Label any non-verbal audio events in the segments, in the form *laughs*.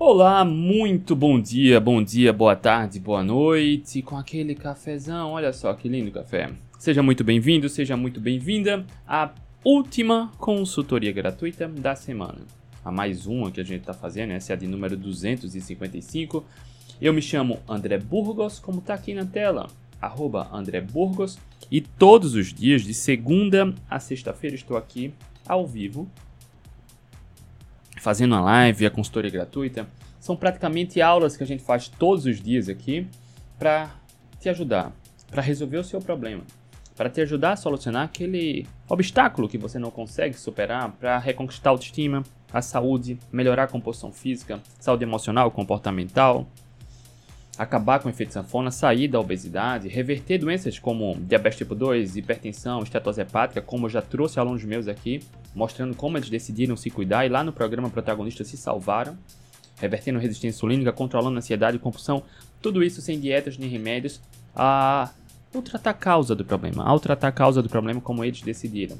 Olá, muito bom dia, bom dia, boa tarde, boa noite, com aquele cafezão, olha só que lindo café. Seja muito bem-vindo, seja muito bem-vinda à última consultoria gratuita da semana. A mais uma que a gente está fazendo, essa é a de número 255. Eu me chamo André Burgos, como está aqui na tela, arroba André Burgos, e todos os dias, de segunda a sexta-feira, estou aqui ao vivo fazendo a live, a consultoria gratuita, são praticamente aulas que a gente faz todos os dias aqui para te ajudar, para resolver o seu problema, para te ajudar a solucionar aquele obstáculo que você não consegue superar, para reconquistar a autoestima, a saúde, melhorar a composição física, saúde emocional, comportamental, acabar com o efeito sanfona, sair da obesidade, reverter doenças como diabetes tipo 2, hipertensão, estetose hepática, como eu já trouxe alunos meus aqui, mostrando como eles decidiram se cuidar e lá no programa protagonista se salvaram, revertendo resistência insulínica, controlando ansiedade e compulsão, tudo isso sem dietas nem remédios, a tratar a causa do problema, ao tratar a causa do problema como eles decidiram.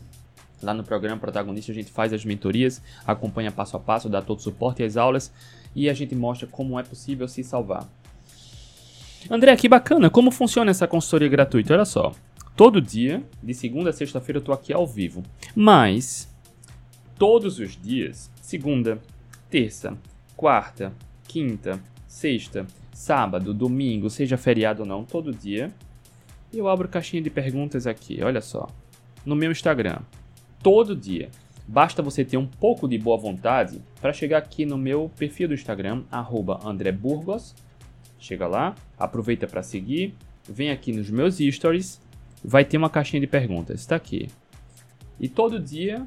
Lá no programa protagonista a gente faz as mentorias, acompanha passo a passo, dá todo o suporte às aulas e a gente mostra como é possível se salvar. André, que bacana, como funciona essa consultoria gratuita? Olha só, todo dia, de segunda a sexta-feira, eu tô aqui ao vivo, mas todos os dias, segunda, terça, quarta, quinta, sexta, sábado, domingo, seja feriado ou não, todo dia, eu abro caixinha de perguntas aqui, olha só, no meu Instagram, todo dia. Basta você ter um pouco de boa vontade para chegar aqui no meu perfil do Instagram, arroba André Burgos, Chega lá, aproveita para seguir, vem aqui nos meus stories, vai ter uma caixinha de perguntas, está aqui. E todo dia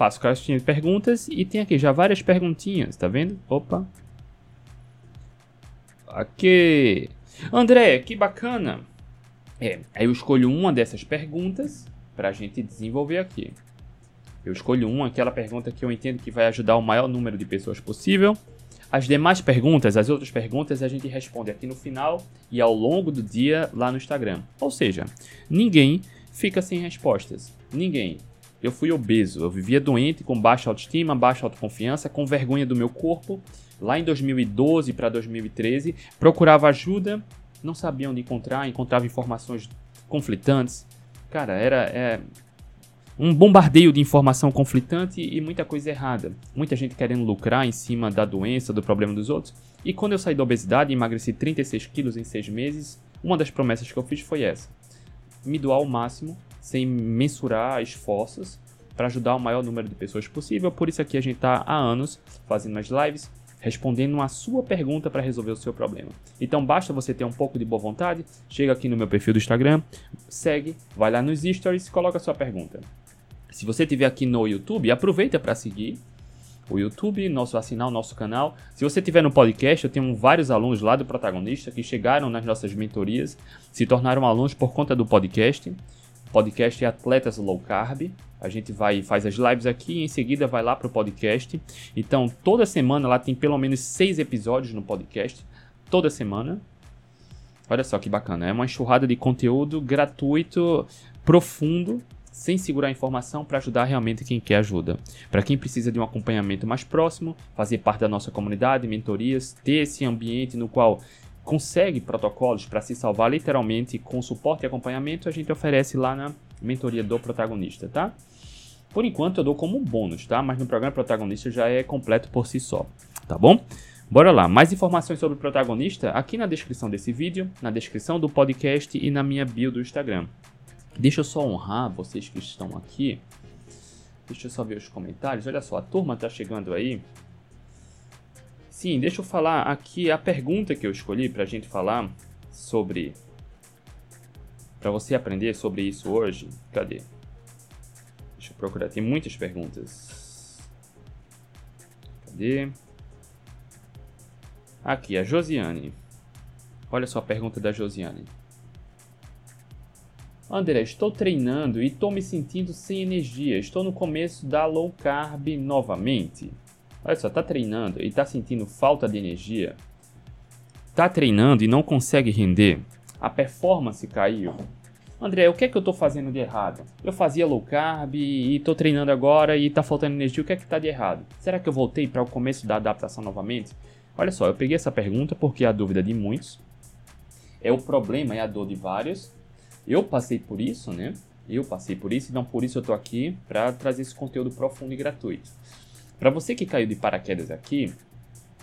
faço caixinha de perguntas e tem aqui já várias perguntinhas, tá vendo? Opa. Aqui. André, que bacana. É, aí eu escolho uma dessas perguntas para a gente desenvolver aqui. Eu escolho uma, aquela pergunta que eu entendo que vai ajudar o maior número de pessoas possível as demais perguntas, as outras perguntas, a gente responde aqui no final e ao longo do dia lá no Instagram. Ou seja, ninguém fica sem respostas. Ninguém. Eu fui obeso, eu vivia doente, com baixa autoestima, baixa autoconfiança, com vergonha do meu corpo. Lá em 2012 para 2013, procurava ajuda, não sabia onde encontrar, encontrava informações conflitantes. Cara, era é, um bombardeio de informação conflitante e muita coisa errada. Muita gente querendo lucrar em cima da doença, do problema dos outros. E quando eu saí da obesidade emagreci 36 quilos em 6 meses, uma das promessas que eu fiz foi essa: me doar ao máximo, sem mensurar esforços, para ajudar o maior número de pessoas possível. Por isso aqui a gente está há anos fazendo as lives, respondendo a sua pergunta para resolver o seu problema. Então basta você ter um pouco de boa vontade, chega aqui no meu perfil do Instagram, segue, vai lá nos stories e coloca a sua pergunta. Se você estiver aqui no YouTube, aproveita para seguir o YouTube, nosso assinar o nosso canal. Se você estiver no podcast, eu tenho vários alunos lá do protagonista que chegaram nas nossas mentorias, se tornaram alunos por conta do podcast. Podcast é Atletas Low Carb. A gente vai faz as lives aqui e em seguida vai lá para o podcast. Então, toda semana lá tem pelo menos seis episódios no podcast. Toda semana. Olha só que bacana. É uma enxurrada de conteúdo gratuito, profundo sem segurar a informação para ajudar realmente quem quer ajuda. Para quem precisa de um acompanhamento mais próximo, fazer parte da nossa comunidade, mentorias, ter esse ambiente no qual consegue protocolos para se salvar literalmente com suporte e acompanhamento, a gente oferece lá na mentoria do protagonista, tá? Por enquanto eu dou como bônus, tá? Mas no programa protagonista já é completo por si só, tá bom? Bora lá, mais informações sobre o protagonista aqui na descrição desse vídeo, na descrição do podcast e na minha bio do Instagram. Deixa eu só honrar vocês que estão aqui. Deixa eu só ver os comentários. Olha só, a turma tá chegando aí. Sim, deixa eu falar aqui a pergunta que eu escolhi para a gente falar sobre. Para você aprender sobre isso hoje. Cadê? Deixa eu procurar. Tem muitas perguntas. Cadê? Aqui, a Josiane. Olha só a pergunta da Josiane. André, estou treinando e estou me sentindo sem energia. Estou no começo da low carb novamente. Olha só, está treinando e está sentindo falta de energia. Está treinando e não consegue render. A performance caiu. André, o que é que eu estou fazendo de errado? Eu fazia low carb e estou treinando agora e está faltando energia. O que é que está de errado? Será que eu voltei para o começo da adaptação novamente? Olha só, eu peguei essa pergunta porque é a dúvida de muitos. É o problema, é a dor de vários. Eu passei por isso, né? Eu passei por isso, então por isso eu tô aqui para trazer esse conteúdo profundo e gratuito. Para você que caiu de paraquedas aqui,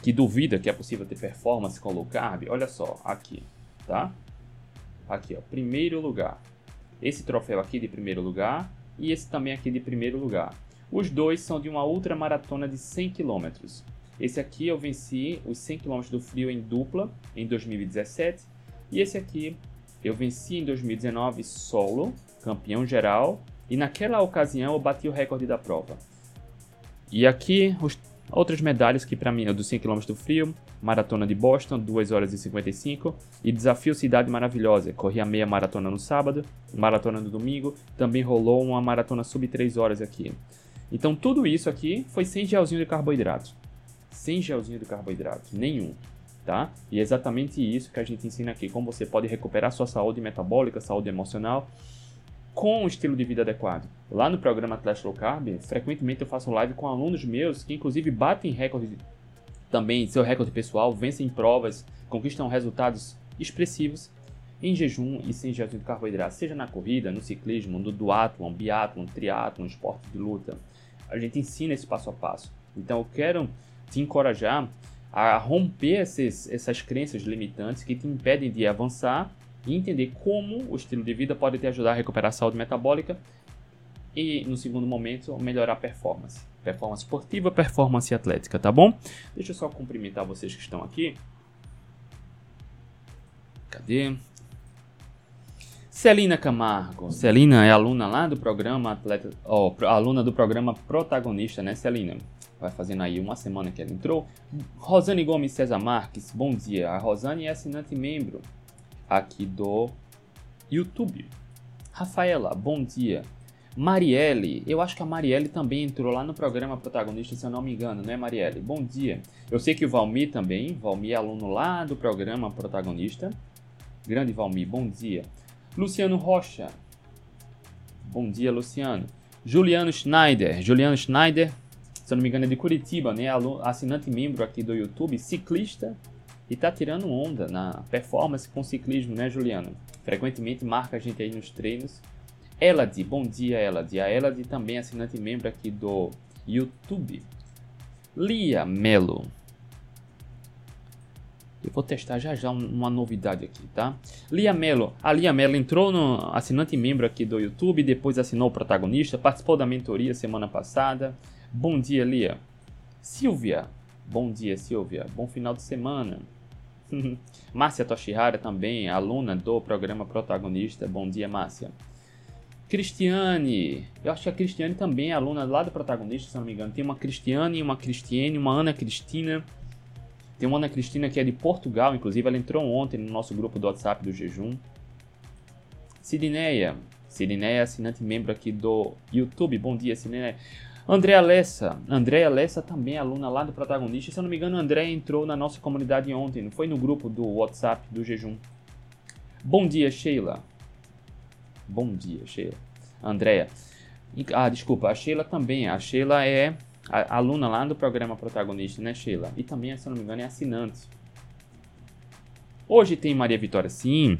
que duvida que é possível ter performance com low carb, olha só, aqui, tá? Aqui, ó, primeiro lugar. Esse troféu aqui de primeiro lugar e esse também aqui de primeiro lugar. Os dois são de uma ultramaratona de 100 km. Esse aqui eu venci os 100 km do frio em dupla em 2017 e esse aqui eu venci em 2019 solo, campeão geral, e naquela ocasião eu bati o recorde da prova. E aqui os outras medalhas que para mim é do 100 km do frio, Maratona de Boston, 2 horas e 55, e Desafio Cidade Maravilhosa, corri a meia maratona no sábado, maratona no domingo, também rolou uma maratona sub 3 horas aqui. Então tudo isso aqui foi sem gelzinho de carboidrato. Sem gelzinho de carboidrato, nenhum. Tá? E é exatamente isso que a gente ensina aqui, como você pode recuperar sua saúde metabólica, saúde emocional, com um estilo de vida adequado. Lá no programa Atlas Low Carb, frequentemente eu faço live com alunos meus que inclusive batem recorde também, seu recorde pessoal, vencem provas, conquistam resultados expressivos em jejum e sem jejum de carboidrato, seja na corrida, no ciclismo, no duatlon, biatlon, triatlon, esporte de luta. A gente ensina esse passo a passo. Então eu quero te encorajar a romper esses, essas crenças limitantes que te impedem de avançar e entender como o estilo de vida pode te ajudar a recuperar a saúde metabólica e, no segundo momento, melhorar a performance. Performance esportiva, performance atlética, tá bom? Deixa eu só cumprimentar vocês que estão aqui. Cadê? Celina Camargo. Celina é aluna lá do programa atleta, oh, aluna do programa protagonista, né, Celina? Vai fazendo aí uma semana que ela entrou. Rosane Gomes César Marques, bom dia. A Rosane é assinante membro aqui do YouTube. Rafaela, bom dia. Marielle, eu acho que a Marielle também entrou lá no programa protagonista, se eu não me engano, né, Marielle? Bom dia. Eu sei que o Valmir também, Valmir é aluno lá do programa protagonista. Grande Valmir, bom dia. Luciano Rocha, bom dia, Luciano. Juliano Schneider, Juliano Schneider, se eu não me engano é de Curitiba, né, assinante membro aqui do YouTube, ciclista e tá tirando onda na performance com ciclismo, né, Juliano? Frequentemente marca a gente aí nos treinos. Elad, bom dia, Elad. A Elad também assinante membro aqui do YouTube. Lia Melo. Eu vou testar já já uma novidade aqui, tá? Lia Melo. A Lia Melo entrou no assinante membro aqui do YouTube, depois assinou o protagonista, participou da mentoria semana passada. Bom dia, Lia. Silvia. Bom dia, Silvia. Bom final de semana. Márcia Toshihara também, aluna do programa protagonista. Bom dia, Márcia. Cristiane, eu acho que a Cristiane também é aluna lá do protagonista, se não me engano. Tem uma Cristiane, uma Cristiane, uma Ana Cristina. Tem uma Ana Cristina que é de Portugal, inclusive, ela entrou ontem no nosso grupo do WhatsApp do Jejum. Sidineia, Sidineia é assinante membro aqui do YouTube. Bom dia, Sidineia. André Alessa. André Alessa também é aluna lá do protagonista. Se eu não me engano, o André entrou na nossa comunidade ontem, não foi no grupo do WhatsApp do Jejum. Bom dia, Sheila. Bom dia, Sheila. Andréa. Ah, desculpa, a Sheila também. A Sheila é a aluna lá do programa protagonista, né, Sheila? E também, se eu não me engano, é assinante. Hoje tem Maria Vitória, sim.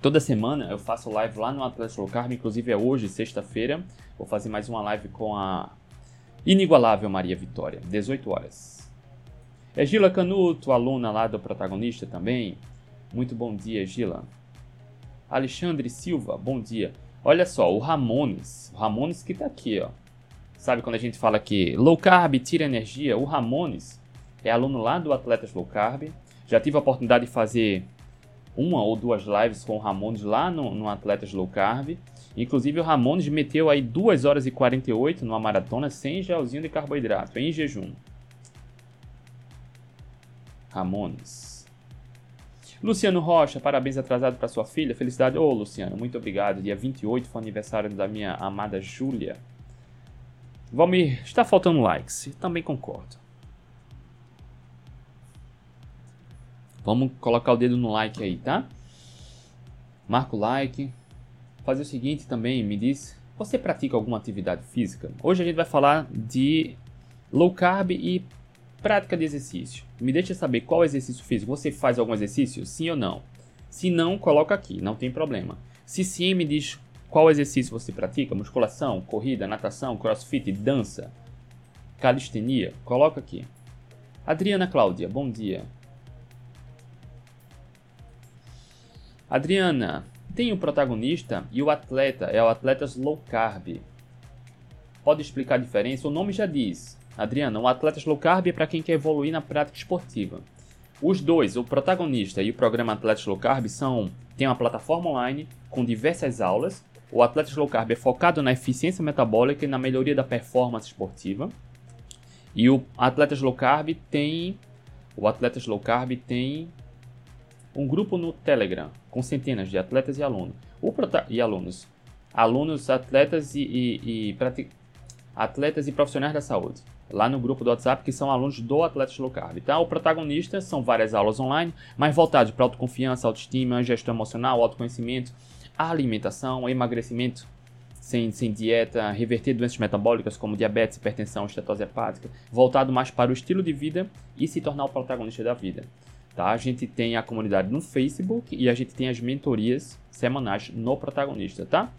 Toda semana eu faço live lá no Atlético Low Carb, inclusive é hoje, sexta-feira. Vou fazer mais uma live com a Inigualável Maria Vitória, 18 horas. É Gila Canuto, aluna lá do protagonista também. Muito bom dia, Gila. Alexandre Silva, bom dia. Olha só, o Ramones, o Ramones que tá aqui, ó. Sabe quando a gente fala que low carb tira energia? O Ramones é aluno lá do Atletas Low Carb. Já tive a oportunidade de fazer uma ou duas lives com o Ramones lá no, no Atletas Low Carb. Inclusive o Ramones meteu aí 2 horas e 48 numa maratona sem gelzinho de carboidrato, em jejum. Ramones. Luciano Rocha, parabéns atrasado para sua filha. Felicidade. Ô, oh, Luciano, muito obrigado. Dia 28 foi aniversário da minha amada Júlia. Valmir, está faltando likes. Também concordo. Vamos colocar o dedo no like aí, tá? Marca o like, fazer o seguinte também, me diz, você pratica alguma atividade física? Hoje a gente vai falar de low carb e prática de exercício. Me deixa saber qual exercício físico. Você faz algum exercício? Sim ou não? Se não, coloca aqui, não tem problema. Se sim, me diz qual exercício você pratica: musculação, corrida, natação, crossfit, dança, calistenia. Coloca aqui. Adriana Cláudia, bom dia. Adriana, tem o protagonista e o atleta, é o atleta low carb. Pode explicar a diferença? O nome já diz. Adriana, o atleta low carb é para quem quer evoluir na prática esportiva. Os dois, o protagonista e o programa Atletas Low Carb, são tem uma plataforma online com diversas aulas. O Atletas Low Carb é focado na eficiência metabólica e na melhoria da performance esportiva. E o Atletas Low Carb tem o Atletas Low Carb tem um grupo no Telegram com centenas de atletas e alunos. O e alunos, alunos, atletas e, e, e atletas e profissionais da saúde. Lá no grupo do WhatsApp, que são alunos do Atletas Low Carb. Tá? O protagonista são várias aulas online, mas voltadas para autoconfiança, autoestima, gestão emocional, autoconhecimento, alimentação, emagrecimento sem, sem dieta, reverter doenças metabólicas como diabetes, hipertensão, estetose hepática, voltado mais para o estilo de vida e se tornar o protagonista da vida. Tá? A gente tem a comunidade no Facebook e a gente tem as mentorias semanais no protagonista, tá?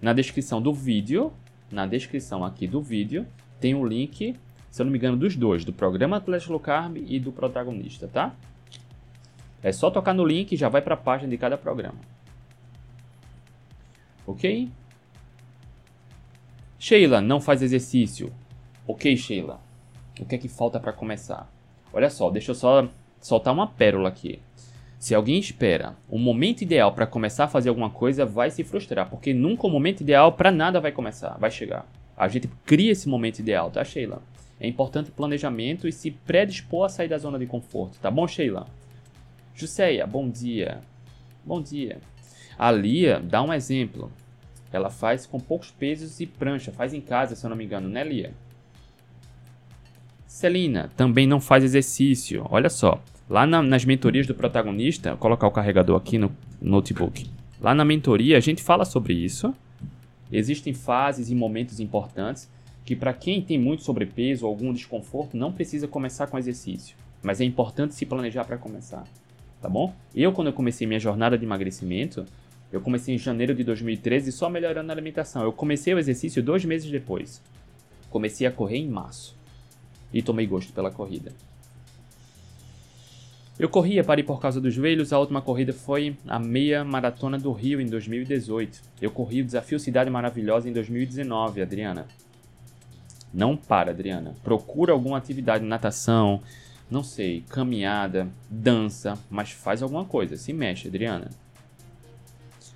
Na descrição do vídeo, na descrição aqui do vídeo, tem o um link, se eu não me engano, dos dois, do programa Atlético Low Carb e do protagonista, tá? É só tocar no link e já vai para a página de cada programa. Ok? Sheila não faz exercício. Ok, Sheila. O que é que falta para começar? Olha só, deixa eu só soltar uma pérola aqui. Se alguém espera um momento ideal para começar a fazer alguma coisa, vai se frustrar, porque nunca o momento ideal para nada vai começar, vai chegar. A gente cria esse momento ideal, tá, Sheila? É importante planejamento e se predispor a sair da zona de conforto, tá bom, Sheila? Juseia, bom dia. Bom dia. A Lia dá um exemplo. Ela faz com poucos pesos e prancha, faz em casa, se eu não me engano, né, Lia? Celina também não faz exercício. Olha só, Lá na, nas mentorias do protagonista, vou colocar o carregador aqui no notebook. Lá na mentoria a gente fala sobre isso. Existem fases e momentos importantes que para quem tem muito sobrepeso ou algum desconforto não precisa começar com exercício, mas é importante se planejar para começar, tá bom? Eu quando eu comecei minha jornada de emagrecimento, eu comecei em janeiro de 2013 só melhorando a alimentação. Eu comecei o exercício dois meses depois. Comecei a correr em março e tomei gosto pela corrida. Eu corria para ir por causa dos joelhos, a última corrida foi a meia maratona do Rio em 2018. Eu corri o desafio Cidade Maravilhosa em 2019, Adriana. Não para, Adriana. Procura alguma atividade, natação, não sei, caminhada, dança, mas faz alguma coisa, se mexe, Adriana.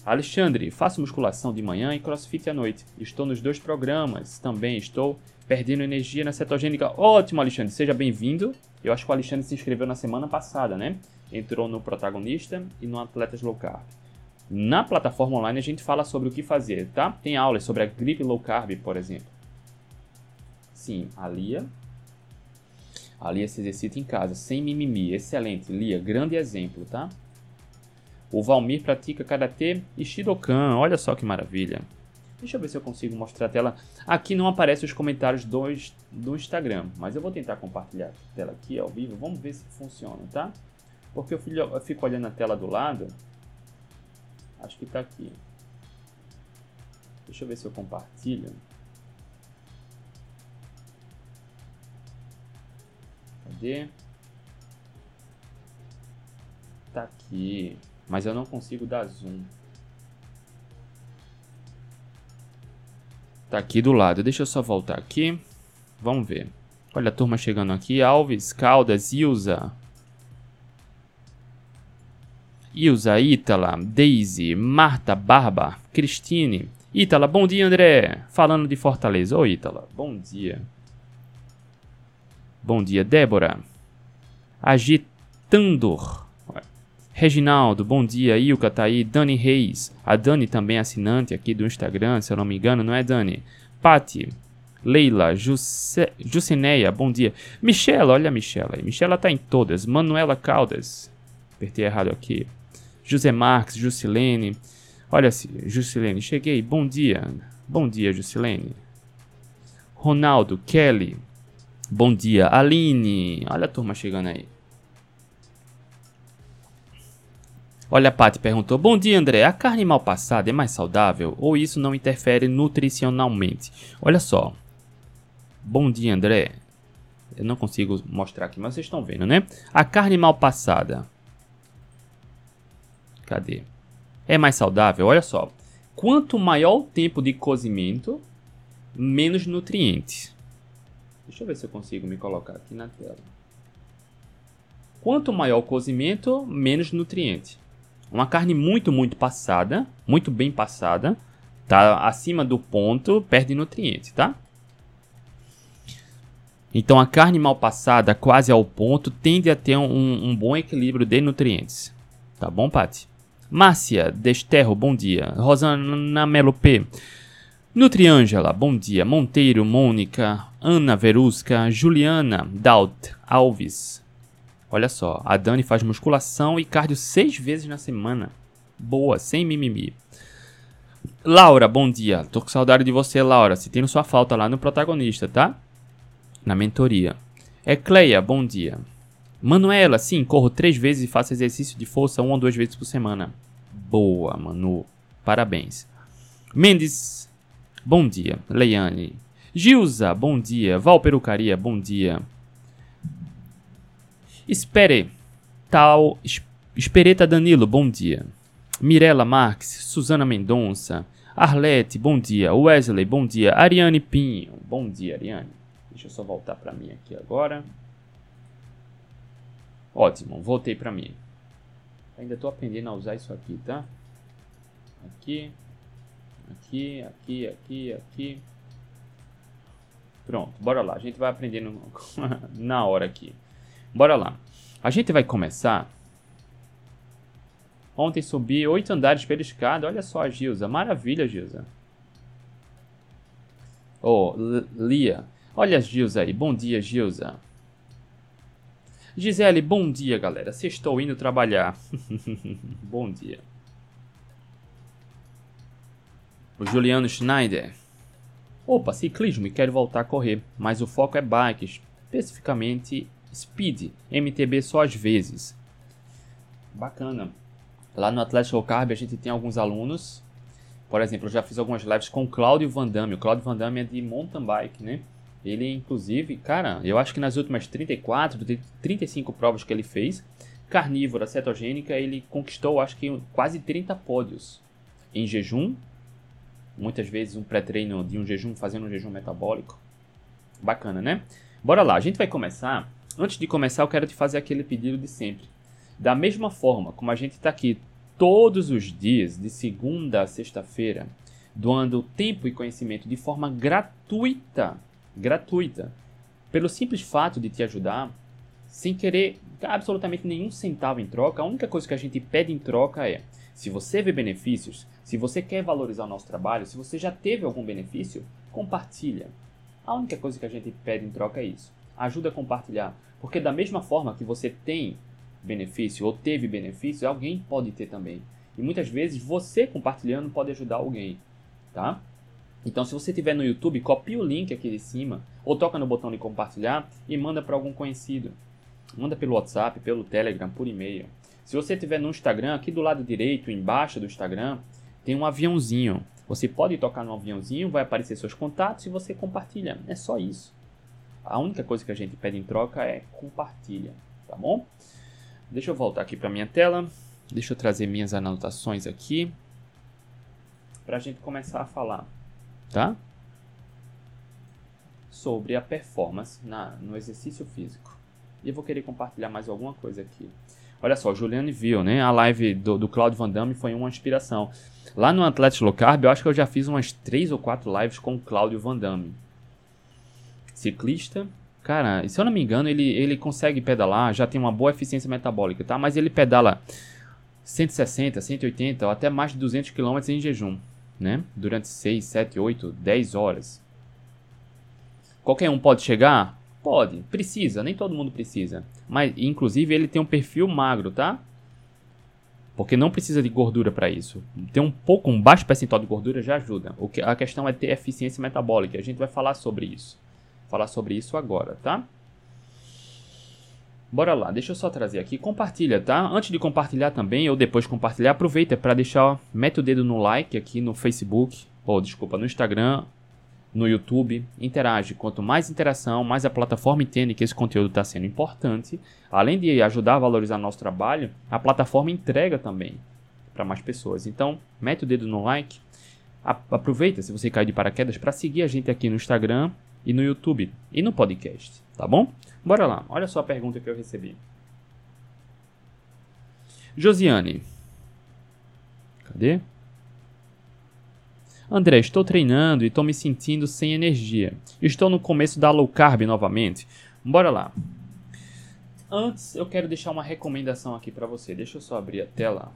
Alexandre, faço musculação de manhã e crossfit à noite. Estou nos dois programas. Também estou perdendo energia na cetogênica. Ótimo, Alexandre, seja bem-vindo. Eu acho que o Alexandre se inscreveu na semana passada, né? Entrou no protagonista e no Atletas Low Carb. Na plataforma online a gente fala sobre o que fazer, tá? Tem aulas sobre a gripe low carb, por exemplo. Sim, a Lia. A Lia se exercita em casa, sem mimimi. Excelente, Lia, grande exemplo, tá? O Valmir pratica karatê e shidokan. Olha só que maravilha. Deixa eu ver se eu consigo mostrar a tela. Aqui não aparecem os comentários do, do Instagram, mas eu vou tentar compartilhar a tela aqui ao vivo. Vamos ver se funciona, tá? Porque eu, eu fico olhando a tela do lado. Acho que está aqui. Deixa eu ver se eu compartilho. Cadê? Tá aqui. Mas eu não consigo dar zoom. Tá aqui do lado. Deixa eu só voltar aqui. Vamos ver. Olha a turma chegando aqui. Alves, Caldas, Ilza. Ilza, Ítala, Daisy, Marta, Barba, Cristine. Ítala, bom dia, André. Falando de Fortaleza. Oi, Ítala. Bom dia. Bom dia, Débora. Agitandor. Reginaldo, bom dia. Ilka tá aí. Dani Reis. A Dani também é assinante aqui do Instagram, se eu não me engano, não é, Dani? Pati. Leila, Juce... Jucineia, bom dia. Michela, olha a Michela aí. Michela tá em todas. Manuela Caldas. Apertei errado aqui. José Marques, Jusilene. Olha, Jusilene, cheguei. Bom dia. Bom dia, Jusilene. Ronaldo, Kelly. Bom dia, Aline. Olha a turma chegando aí. Olha, a Paty perguntou: Bom dia, André. A carne mal passada é mais saudável ou isso não interfere nutricionalmente? Olha só. Bom dia, André. Eu não consigo mostrar aqui, mas vocês estão vendo, né? A carne mal passada. Cadê? É mais saudável? Olha só. Quanto maior o tempo de cozimento, menos nutrientes. Deixa eu ver se eu consigo me colocar aqui na tela. Quanto maior o cozimento, menos nutriente. Uma carne muito, muito passada, muito bem passada, tá acima do ponto, perde nutriente, tá? Então a carne mal passada, quase ao ponto, tende a ter um, um bom equilíbrio de nutrientes. Tá bom, Paty? Márcia Desterro, bom dia. Rosana Melo P. Nutriângela, bom dia. Monteiro, Mônica, Ana Verusca, Juliana Daut Alves. Olha só, a Dani faz musculação e cardio seis vezes na semana. Boa, sem mimimi. Laura, bom dia. Tô com saudade de você, Laura. Sentindo sua falta lá no protagonista, tá? Na mentoria. Ecleia, bom dia. Manuela, sim, corro três vezes e faço exercício de força uma ou duas vezes por semana. Boa, Manu. Parabéns. Mendes, bom dia. Leiane. Gilza, bom dia. Valperucaria, bom dia. Espere. Tal. Espereta Danilo, bom dia. Mirela Marques, Suzana Mendonça, Arlete, bom dia. Wesley, bom dia. Ariane Pinho, bom dia, Ariane. Deixa eu só voltar para mim aqui agora. Ótimo, voltei para mim. Ainda estou aprendendo a usar isso aqui, tá? Aqui, aqui, aqui, aqui, aqui. Pronto, bora lá. A gente vai aprendendo *laughs* na hora aqui. Bora lá. A gente vai começar. Ontem subi oito andares pela escada. Olha só a Gilza. Maravilha, Gilza. Oh, Lia. Olha a Gilza aí. Bom dia, Gilza. Gisele, bom dia, galera. Se estou indo trabalhar. *laughs* bom dia. O Juliano Schneider. Opa, ciclismo e quero voltar a correr, mas o foco é bikes, especificamente speed, MTB só às vezes. Bacana. Lá no Atlético Carb a gente tem alguns alunos. Por exemplo, eu já fiz algumas lives com o Cláudio Van Damme. O Cláudio Van Damme é de mountain bike, né? Ele, inclusive, cara, eu acho que nas últimas 34, 35 provas que ele fez, carnívora, cetogênica, ele conquistou, acho que quase 30 pódios em jejum. Muitas vezes um pré-treino de um jejum, fazendo um jejum metabólico. Bacana, né? Bora lá, a gente vai começar. Antes de começar, eu quero te fazer aquele pedido de sempre. Da mesma forma como a gente está aqui todos os dias, de segunda a sexta-feira, doando tempo e conhecimento de forma gratuita gratuita, pelo simples fato de te ajudar, sem querer absolutamente nenhum centavo em troca. A única coisa que a gente pede em troca é: se você vê benefícios, se você quer valorizar o nosso trabalho, se você já teve algum benefício, compartilha. A única coisa que a gente pede em troca é isso. Ajuda a compartilhar, porque da mesma forma que você tem benefício ou teve benefício, alguém pode ter também. E muitas vezes você compartilhando pode ajudar alguém, tá? Então, se você estiver no YouTube, copia o link aqui de cima, ou toca no botão de compartilhar e manda para algum conhecido. Manda pelo WhatsApp, pelo Telegram, por e-mail. Se você estiver no Instagram, aqui do lado direito, embaixo do Instagram, tem um aviãozinho. Você pode tocar no aviãozinho, vai aparecer seus contatos e você compartilha. É só isso. A única coisa que a gente pede em troca é compartilha, tá bom? Deixa eu voltar aqui para minha tela. Deixa eu trazer minhas anotações aqui para a gente começar a falar tá? Sobre a performance na, no exercício físico. E eu vou querer compartilhar mais alguma coisa aqui. Olha só, Juliane viu, né? A live do, do Claudio Van Damme foi uma inspiração. Lá no Atlético Low Carb, eu acho que eu já fiz umas três ou quatro lives com o Claudio Van Damme. Ciclista. Cara, se eu não me engano, ele, ele consegue pedalar, já tem uma boa eficiência metabólica, tá? Mas ele pedala 160, 180 ou até mais de 200 km em jejum né? Durante 6, 7, 8, 10 horas. Qualquer um pode chegar? Pode, precisa, nem todo mundo precisa. Mas, inclusive, ele tem um perfil magro, tá? Porque não precisa de gordura para isso. Ter um pouco, um baixo percentual de gordura já ajuda. O que, a questão é ter eficiência metabólica. A gente vai falar sobre isso, falar sobre isso agora, tá? Bora lá, deixa eu só trazer aqui, compartilha, tá? Antes de compartilhar também, ou depois compartilhar, aproveita para deixar, mete o dedo no like aqui no Facebook, ou desculpa, no Instagram, no YouTube, interage. Quanto mais interação, mais a plataforma entende que esse conteúdo está sendo importante. Além de ajudar a valorizar nosso trabalho, a plataforma entrega também para mais pessoas. Então, mete o dedo no like. Aproveita, se você cair de paraquedas, para seguir a gente aqui no Instagram e no YouTube e no podcast, tá bom? Bora lá, olha só a pergunta que eu recebi. Josiane. Cadê? André, estou treinando e estou me sentindo sem energia. Estou no começo da low carb novamente. Bora lá. Antes, eu quero deixar uma recomendação aqui para você. Deixa eu só abrir a tela.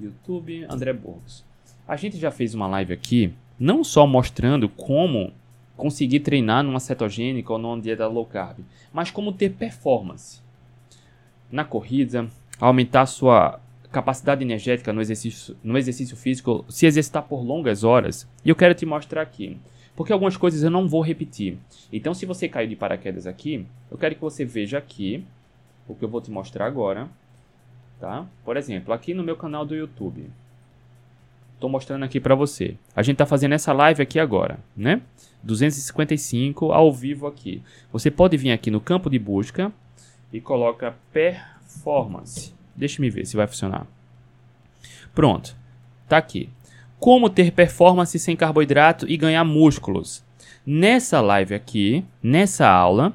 YouTube, André Burgos. A gente já fez uma live aqui, não só mostrando como conseguir treinar numa cetogênica ou numa dieta low carb, mas como ter performance na corrida, aumentar sua capacidade energética no exercício, no exercício físico, se exercitar por longas horas. E eu quero te mostrar aqui, porque algumas coisas eu não vou repetir. Então, se você caiu de paraquedas aqui, eu quero que você veja aqui o que eu vou te mostrar agora, tá? Por exemplo, aqui no meu canal do YouTube. Estou mostrando aqui para você. A gente está fazendo essa live aqui agora, né? 255 ao vivo aqui. Você pode vir aqui no campo de busca e coloca performance. Deixa me ver se vai funcionar. Pronto. Tá aqui. Como ter performance sem carboidrato e ganhar músculos. Nessa live aqui, nessa aula,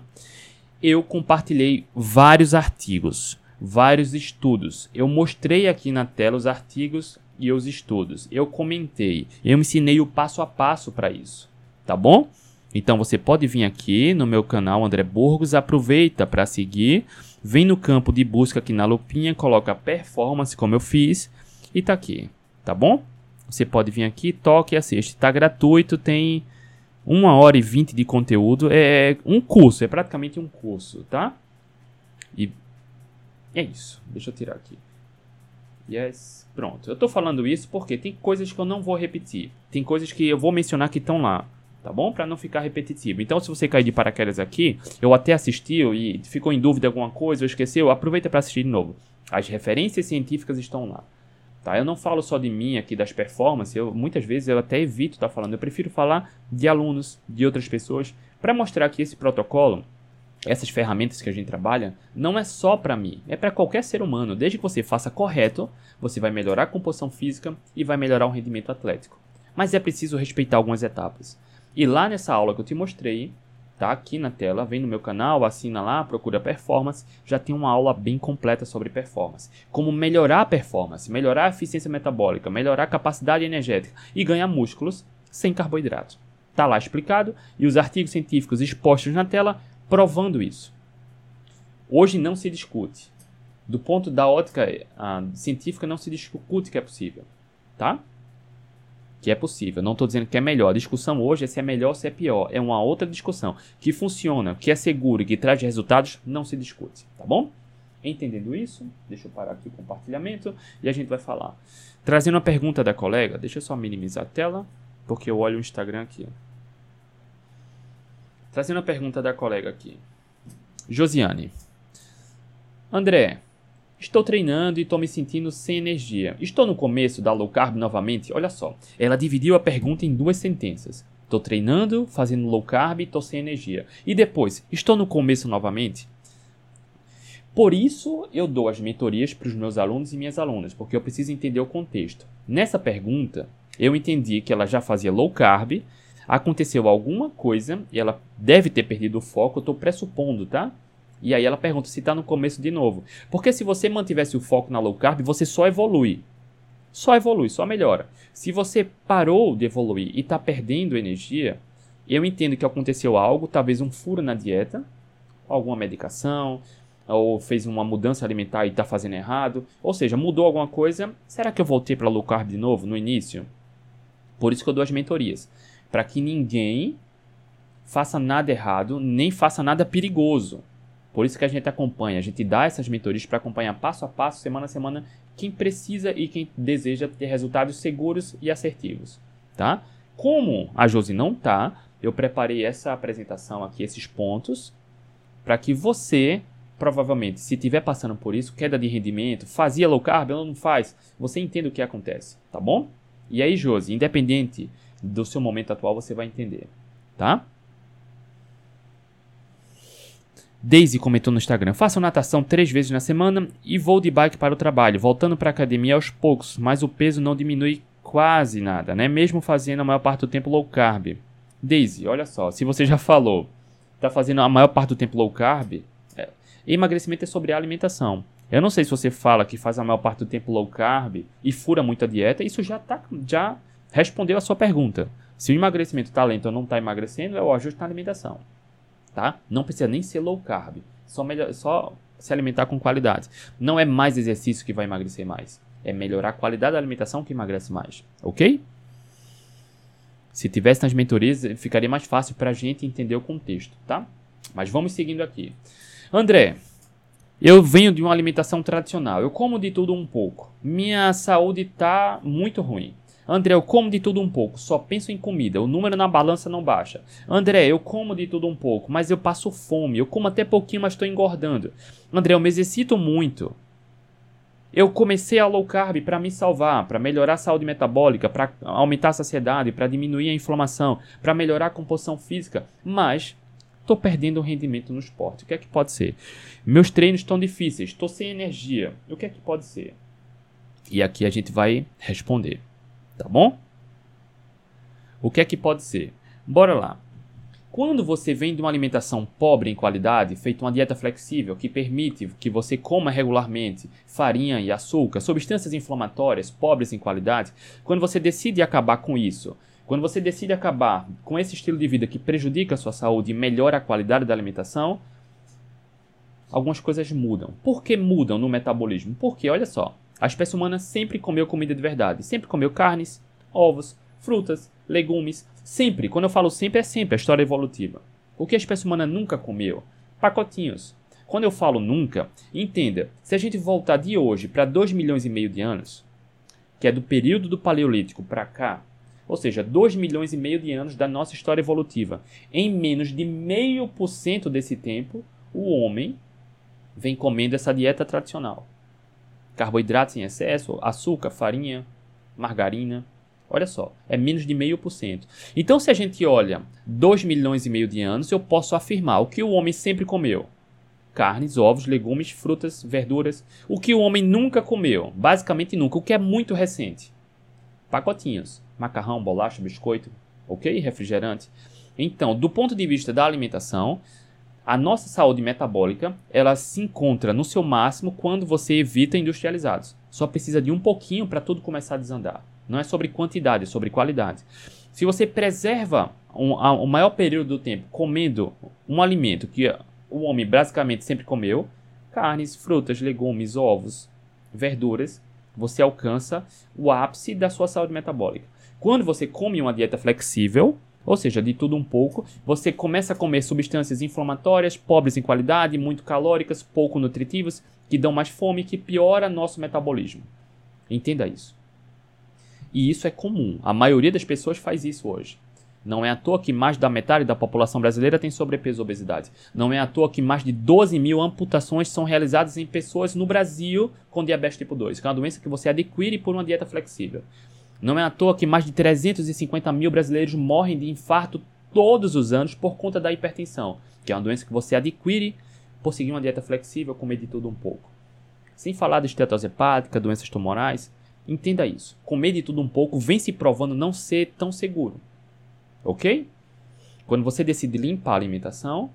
eu compartilhei vários artigos, vários estudos. Eu mostrei aqui na tela os artigos e os estudos. Eu comentei, eu ensinei o passo a passo para isso tá bom? Então você pode vir aqui no meu canal André Burgos, aproveita para seguir, vem no campo de busca aqui na lupinha, coloca performance como eu fiz e tá aqui, tá bom? Você pode vir aqui, toque e assiste. Tá gratuito, tem uma hora e vinte de conteúdo, é um curso, é praticamente um curso, tá? E é isso. Deixa eu tirar aqui. Yes. Pronto. Eu tô falando isso porque tem coisas que eu não vou repetir. Tem coisas que eu vou mencionar que estão lá tá bom? Para não ficar repetitivo. Então, se você cair de paraquedas aqui, eu até assistiu e ficou em dúvida alguma coisa ou esqueceu, aproveita para assistir de novo. As referências científicas estão lá. Tá? Eu não falo só de mim aqui das performances, eu muitas vezes eu até evito estar tá falando. Eu prefiro falar de alunos, de outras pessoas, para mostrar que esse protocolo, essas ferramentas que a gente trabalha, não é só para mim, é para qualquer ser humano. Desde que você faça correto, você vai melhorar a composição física e vai melhorar o rendimento atlético. Mas é preciso respeitar algumas etapas. E lá nessa aula que eu te mostrei, tá aqui na tela, vem no meu canal, assina lá, procura performance, já tem uma aula bem completa sobre performance. Como melhorar a performance, melhorar a eficiência metabólica, melhorar a capacidade energética e ganhar músculos sem carboidrato. Tá lá explicado e os artigos científicos expostos na tela provando isso. Hoje não se discute. Do ponto da ótica científica não se discute que é possível, tá? que é possível. Não estou dizendo que é melhor. A discussão hoje é se é melhor ou se é pior. É uma outra discussão. Que funciona, que é seguro e que traz resultados, não se discute. Tá bom? Entendendo isso, deixa eu parar aqui o compartilhamento e a gente vai falar. Trazendo uma pergunta da colega, deixa eu só minimizar a tela, porque eu olho o Instagram aqui. Trazendo a pergunta da colega aqui. Josiane. André, Estou treinando e estou me sentindo sem energia. Estou no começo da low carb novamente? Olha só, ela dividiu a pergunta em duas sentenças. Estou treinando, fazendo low carb e estou sem energia. E depois, estou no começo novamente? Por isso eu dou as mentorias para os meus alunos e minhas alunas, porque eu preciso entender o contexto. Nessa pergunta, eu entendi que ela já fazia low carb, aconteceu alguma coisa e ela deve ter perdido o foco, eu estou pressupondo, tá? E aí ela pergunta se está no começo de novo. Porque se você mantivesse o foco na low carb, você só evolui. Só evolui, só melhora. Se você parou de evoluir e está perdendo energia, eu entendo que aconteceu algo, talvez um furo na dieta, alguma medicação, ou fez uma mudança alimentar e está fazendo errado. Ou seja, mudou alguma coisa. Será que eu voltei para low carb de novo no início? Por isso que eu dou as mentorias. Para que ninguém faça nada errado, nem faça nada perigoso. Por isso que a gente acompanha, a gente dá essas mentorias para acompanhar passo a passo, semana a semana, quem precisa e quem deseja ter resultados seguros e assertivos, tá? Como a Josi não tá, eu preparei essa apresentação aqui, esses pontos, para que você, provavelmente, se estiver passando por isso, queda de rendimento, fazia low carb ou não faz, você entenda o que acontece, tá bom? E aí, Josi, independente do seu momento atual, você vai entender, tá? Daisy comentou no Instagram: Faço natação três vezes na semana e vou de bike para o trabalho, voltando para a academia aos poucos, mas o peso não diminui quase nada, né? Mesmo fazendo a maior parte do tempo low carb. Daisy, olha só, se você já falou, tá fazendo a maior parte do tempo low carb, é, emagrecimento é sobre a alimentação. Eu não sei se você fala que faz a maior parte do tempo low carb e fura muito a dieta, isso já tá, já respondeu a sua pergunta. Se o emagrecimento está lento ou não está emagrecendo, é o ajuste na alimentação tá? Não precisa nem ser low carb, só, melhor, só se alimentar com qualidade. Não é mais exercício que vai emagrecer mais, é melhorar a qualidade da alimentação que emagrece mais, ok? Se tivesse nas mentorias, ficaria mais fácil para a gente entender o contexto, tá? Mas vamos seguindo aqui. André, eu venho de uma alimentação tradicional, eu como de tudo um pouco. Minha saúde está muito ruim. André, eu como de tudo um pouco, só penso em comida, o número na balança não baixa. André, eu como de tudo um pouco, mas eu passo fome, eu como até pouquinho, mas estou engordando. André, eu me exercito muito. Eu comecei a low carb para me salvar, para melhorar a saúde metabólica, para aumentar a saciedade, para diminuir a inflamação, para melhorar a composição física, mas estou perdendo o rendimento no esporte. O que é que pode ser? Meus treinos estão difíceis, estou sem energia. O que é que pode ser? E aqui a gente vai responder tá bom? O que é que pode ser? Bora lá. Quando você vem de uma alimentação pobre em qualidade, feita uma dieta flexível que permite que você coma regularmente farinha e açúcar, substâncias inflamatórias pobres em qualidade, quando você decide acabar com isso, quando você decide acabar com esse estilo de vida que prejudica a sua saúde e melhora a qualidade da alimentação, algumas coisas mudam. Por que mudam no metabolismo? Porque, olha só, a espécie humana sempre comeu comida de verdade, sempre comeu carnes, ovos, frutas, legumes, sempre. Quando eu falo sempre, é sempre a história evolutiva. O que a espécie humana nunca comeu? Pacotinhos. Quando eu falo nunca, entenda, se a gente voltar de hoje para 2 milhões e meio de anos, que é do período do Paleolítico para cá, ou seja, 2 milhões e meio de anos da nossa história evolutiva, em menos de meio por cento desse tempo, o homem vem comendo essa dieta tradicional carboidratos em excesso, açúcar, farinha, margarina. Olha só, é menos de meio por cento. Então, se a gente olha 2 milhões e meio de anos, eu posso afirmar o que o homem sempre comeu: carnes, ovos, legumes, frutas, verduras. O que o homem nunca comeu, basicamente nunca, o que é muito recente: pacotinhos, macarrão, bolacha, biscoito, ok? Refrigerante. Então, do ponto de vista da alimentação, a nossa saúde metabólica, ela se encontra no seu máximo quando você evita industrializados. Só precisa de um pouquinho para tudo começar a desandar. Não é sobre quantidade, é sobre qualidade. Se você preserva um, um, maior período do tempo comendo um alimento que o homem basicamente sempre comeu, carnes, frutas, legumes, ovos, verduras, você alcança o ápice da sua saúde metabólica. Quando você come uma dieta flexível, ou seja, de tudo um pouco, você começa a comer substâncias inflamatórias, pobres em qualidade, muito calóricas, pouco nutritivas, que dão mais fome, que piora nosso metabolismo. Entenda isso. E isso é comum. A maioria das pessoas faz isso hoje. Não é à toa que mais da metade da população brasileira tem sobrepeso e obesidade. Não é à toa que mais de 12 mil amputações são realizadas em pessoas no Brasil com diabetes tipo 2, que é uma doença que você adquire por uma dieta flexível. Não é à toa que mais de 350 mil brasileiros morrem de infarto todos os anos por conta da hipertensão, que é uma doença que você adquire por seguir uma dieta flexível, comer de tudo um pouco. Sem falar de estetose hepática, doenças tumorais, entenda isso. Comer de tudo um pouco vem se provando não ser tão seguro. Ok? Quando você decide limpar a alimentação,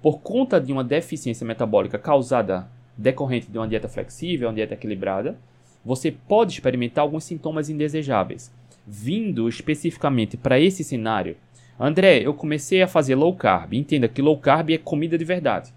por conta de uma deficiência metabólica causada decorrente de uma dieta flexível, uma dieta equilibrada, você pode experimentar alguns sintomas indesejáveis. Vindo especificamente para esse cenário, André, eu comecei a fazer low carb. Entenda que low carb é comida de verdade.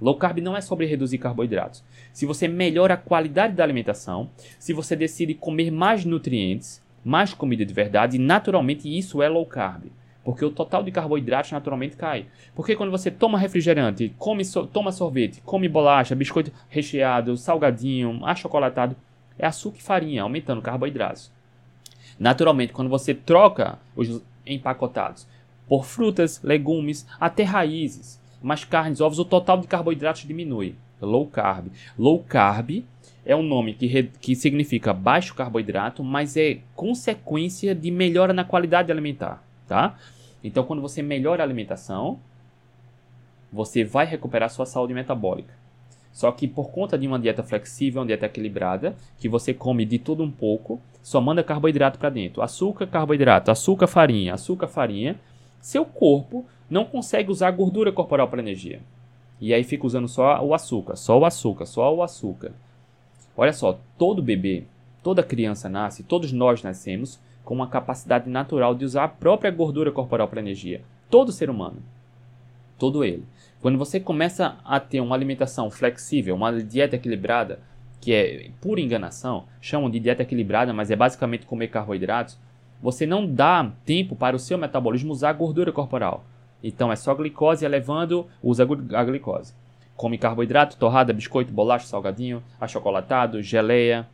Low carb não é sobre reduzir carboidratos. Se você melhora a qualidade da alimentação, se você decide comer mais nutrientes, mais comida de verdade, naturalmente isso é low carb. Porque o total de carboidratos naturalmente cai. Porque quando você toma refrigerante, come so toma sorvete, come bolacha, biscoito recheado, salgadinho, achocolatado, é açúcar e farinha, aumentando carboidratos. Naturalmente, quando você troca os empacotados por frutas, legumes, até raízes. Mas carnes, ovos, o total de carboidratos diminui. Low carb. Low carb é um nome que, que significa baixo carboidrato, mas é consequência de melhora na qualidade alimentar, tá? Então, quando você melhora a alimentação, você vai recuperar sua saúde metabólica. Só que por conta de uma dieta flexível, uma dieta equilibrada, que você come de tudo um pouco, só manda carboidrato para dentro. Açúcar, carboidrato, açúcar, farinha, açúcar, farinha. Seu corpo não consegue usar a gordura corporal para energia. E aí fica usando só o açúcar, só o açúcar, só o açúcar. Olha só, todo bebê, toda criança nasce, todos nós nascemos com uma capacidade natural de usar a própria gordura corporal para energia. Todo ser humano. Todo ele. Quando você começa a ter uma alimentação flexível, uma dieta equilibrada, que é pura enganação, chamam de dieta equilibrada, mas é basicamente comer carboidratos, você não dá tempo para o seu metabolismo usar gordura corporal. Então é só glicose elevando, usa a glicose. Come carboidrato, torrada, biscoito, bolacha, salgadinho, achocolatado, geleia,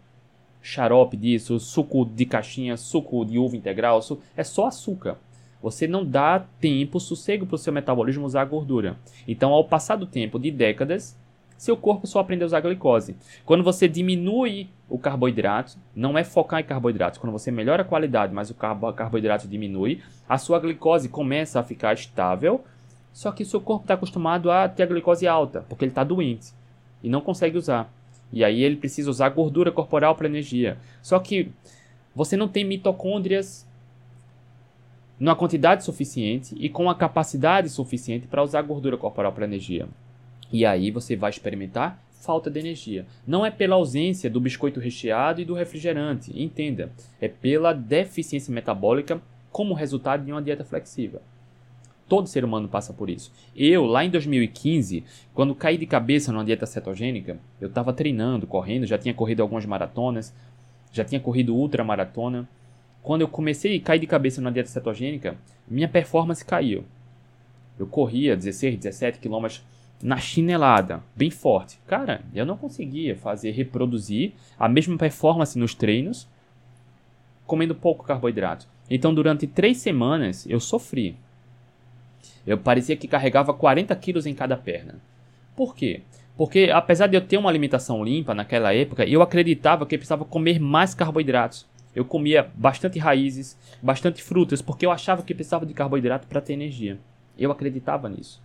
xarope disso, suco de caixinha, suco de uva integral, é só açúcar você não dá tempo, sossego para o seu metabolismo usar gordura. Então, ao passar do tempo de décadas, seu corpo só aprende a usar a glicose. Quando você diminui o carboidrato, não é focar em carboidratos. Quando você melhora a qualidade, mas o carboidrato diminui, a sua glicose começa a ficar estável, só que o seu corpo está acostumado a ter a glicose alta, porque ele está doente e não consegue usar. E aí ele precisa usar gordura corporal para energia. Só que você não tem mitocôndrias numa quantidade suficiente e com a capacidade suficiente para usar gordura corporal para energia. E aí você vai experimentar falta de energia. Não é pela ausência do biscoito recheado e do refrigerante, entenda, é pela deficiência metabólica como resultado de uma dieta flexível. Todo ser humano passa por isso. Eu, lá em 2015, quando caí de cabeça numa dieta cetogênica, eu estava treinando, correndo, já tinha corrido algumas maratonas, já tinha corrido ultramaratona, quando eu comecei a cair de cabeça na dieta cetogênica, minha performance caiu. Eu corria 16, 17 quilômetros na chinelada, bem forte. Cara, eu não conseguia fazer reproduzir a mesma performance nos treinos comendo pouco carboidrato. Então, durante três semanas, eu sofri. Eu parecia que carregava 40 quilos em cada perna. Por quê? Porque, apesar de eu ter uma alimentação limpa naquela época, eu acreditava que eu precisava comer mais carboidratos. Eu comia bastante raízes, bastante frutas, porque eu achava que precisava de carboidrato para ter energia. Eu acreditava nisso.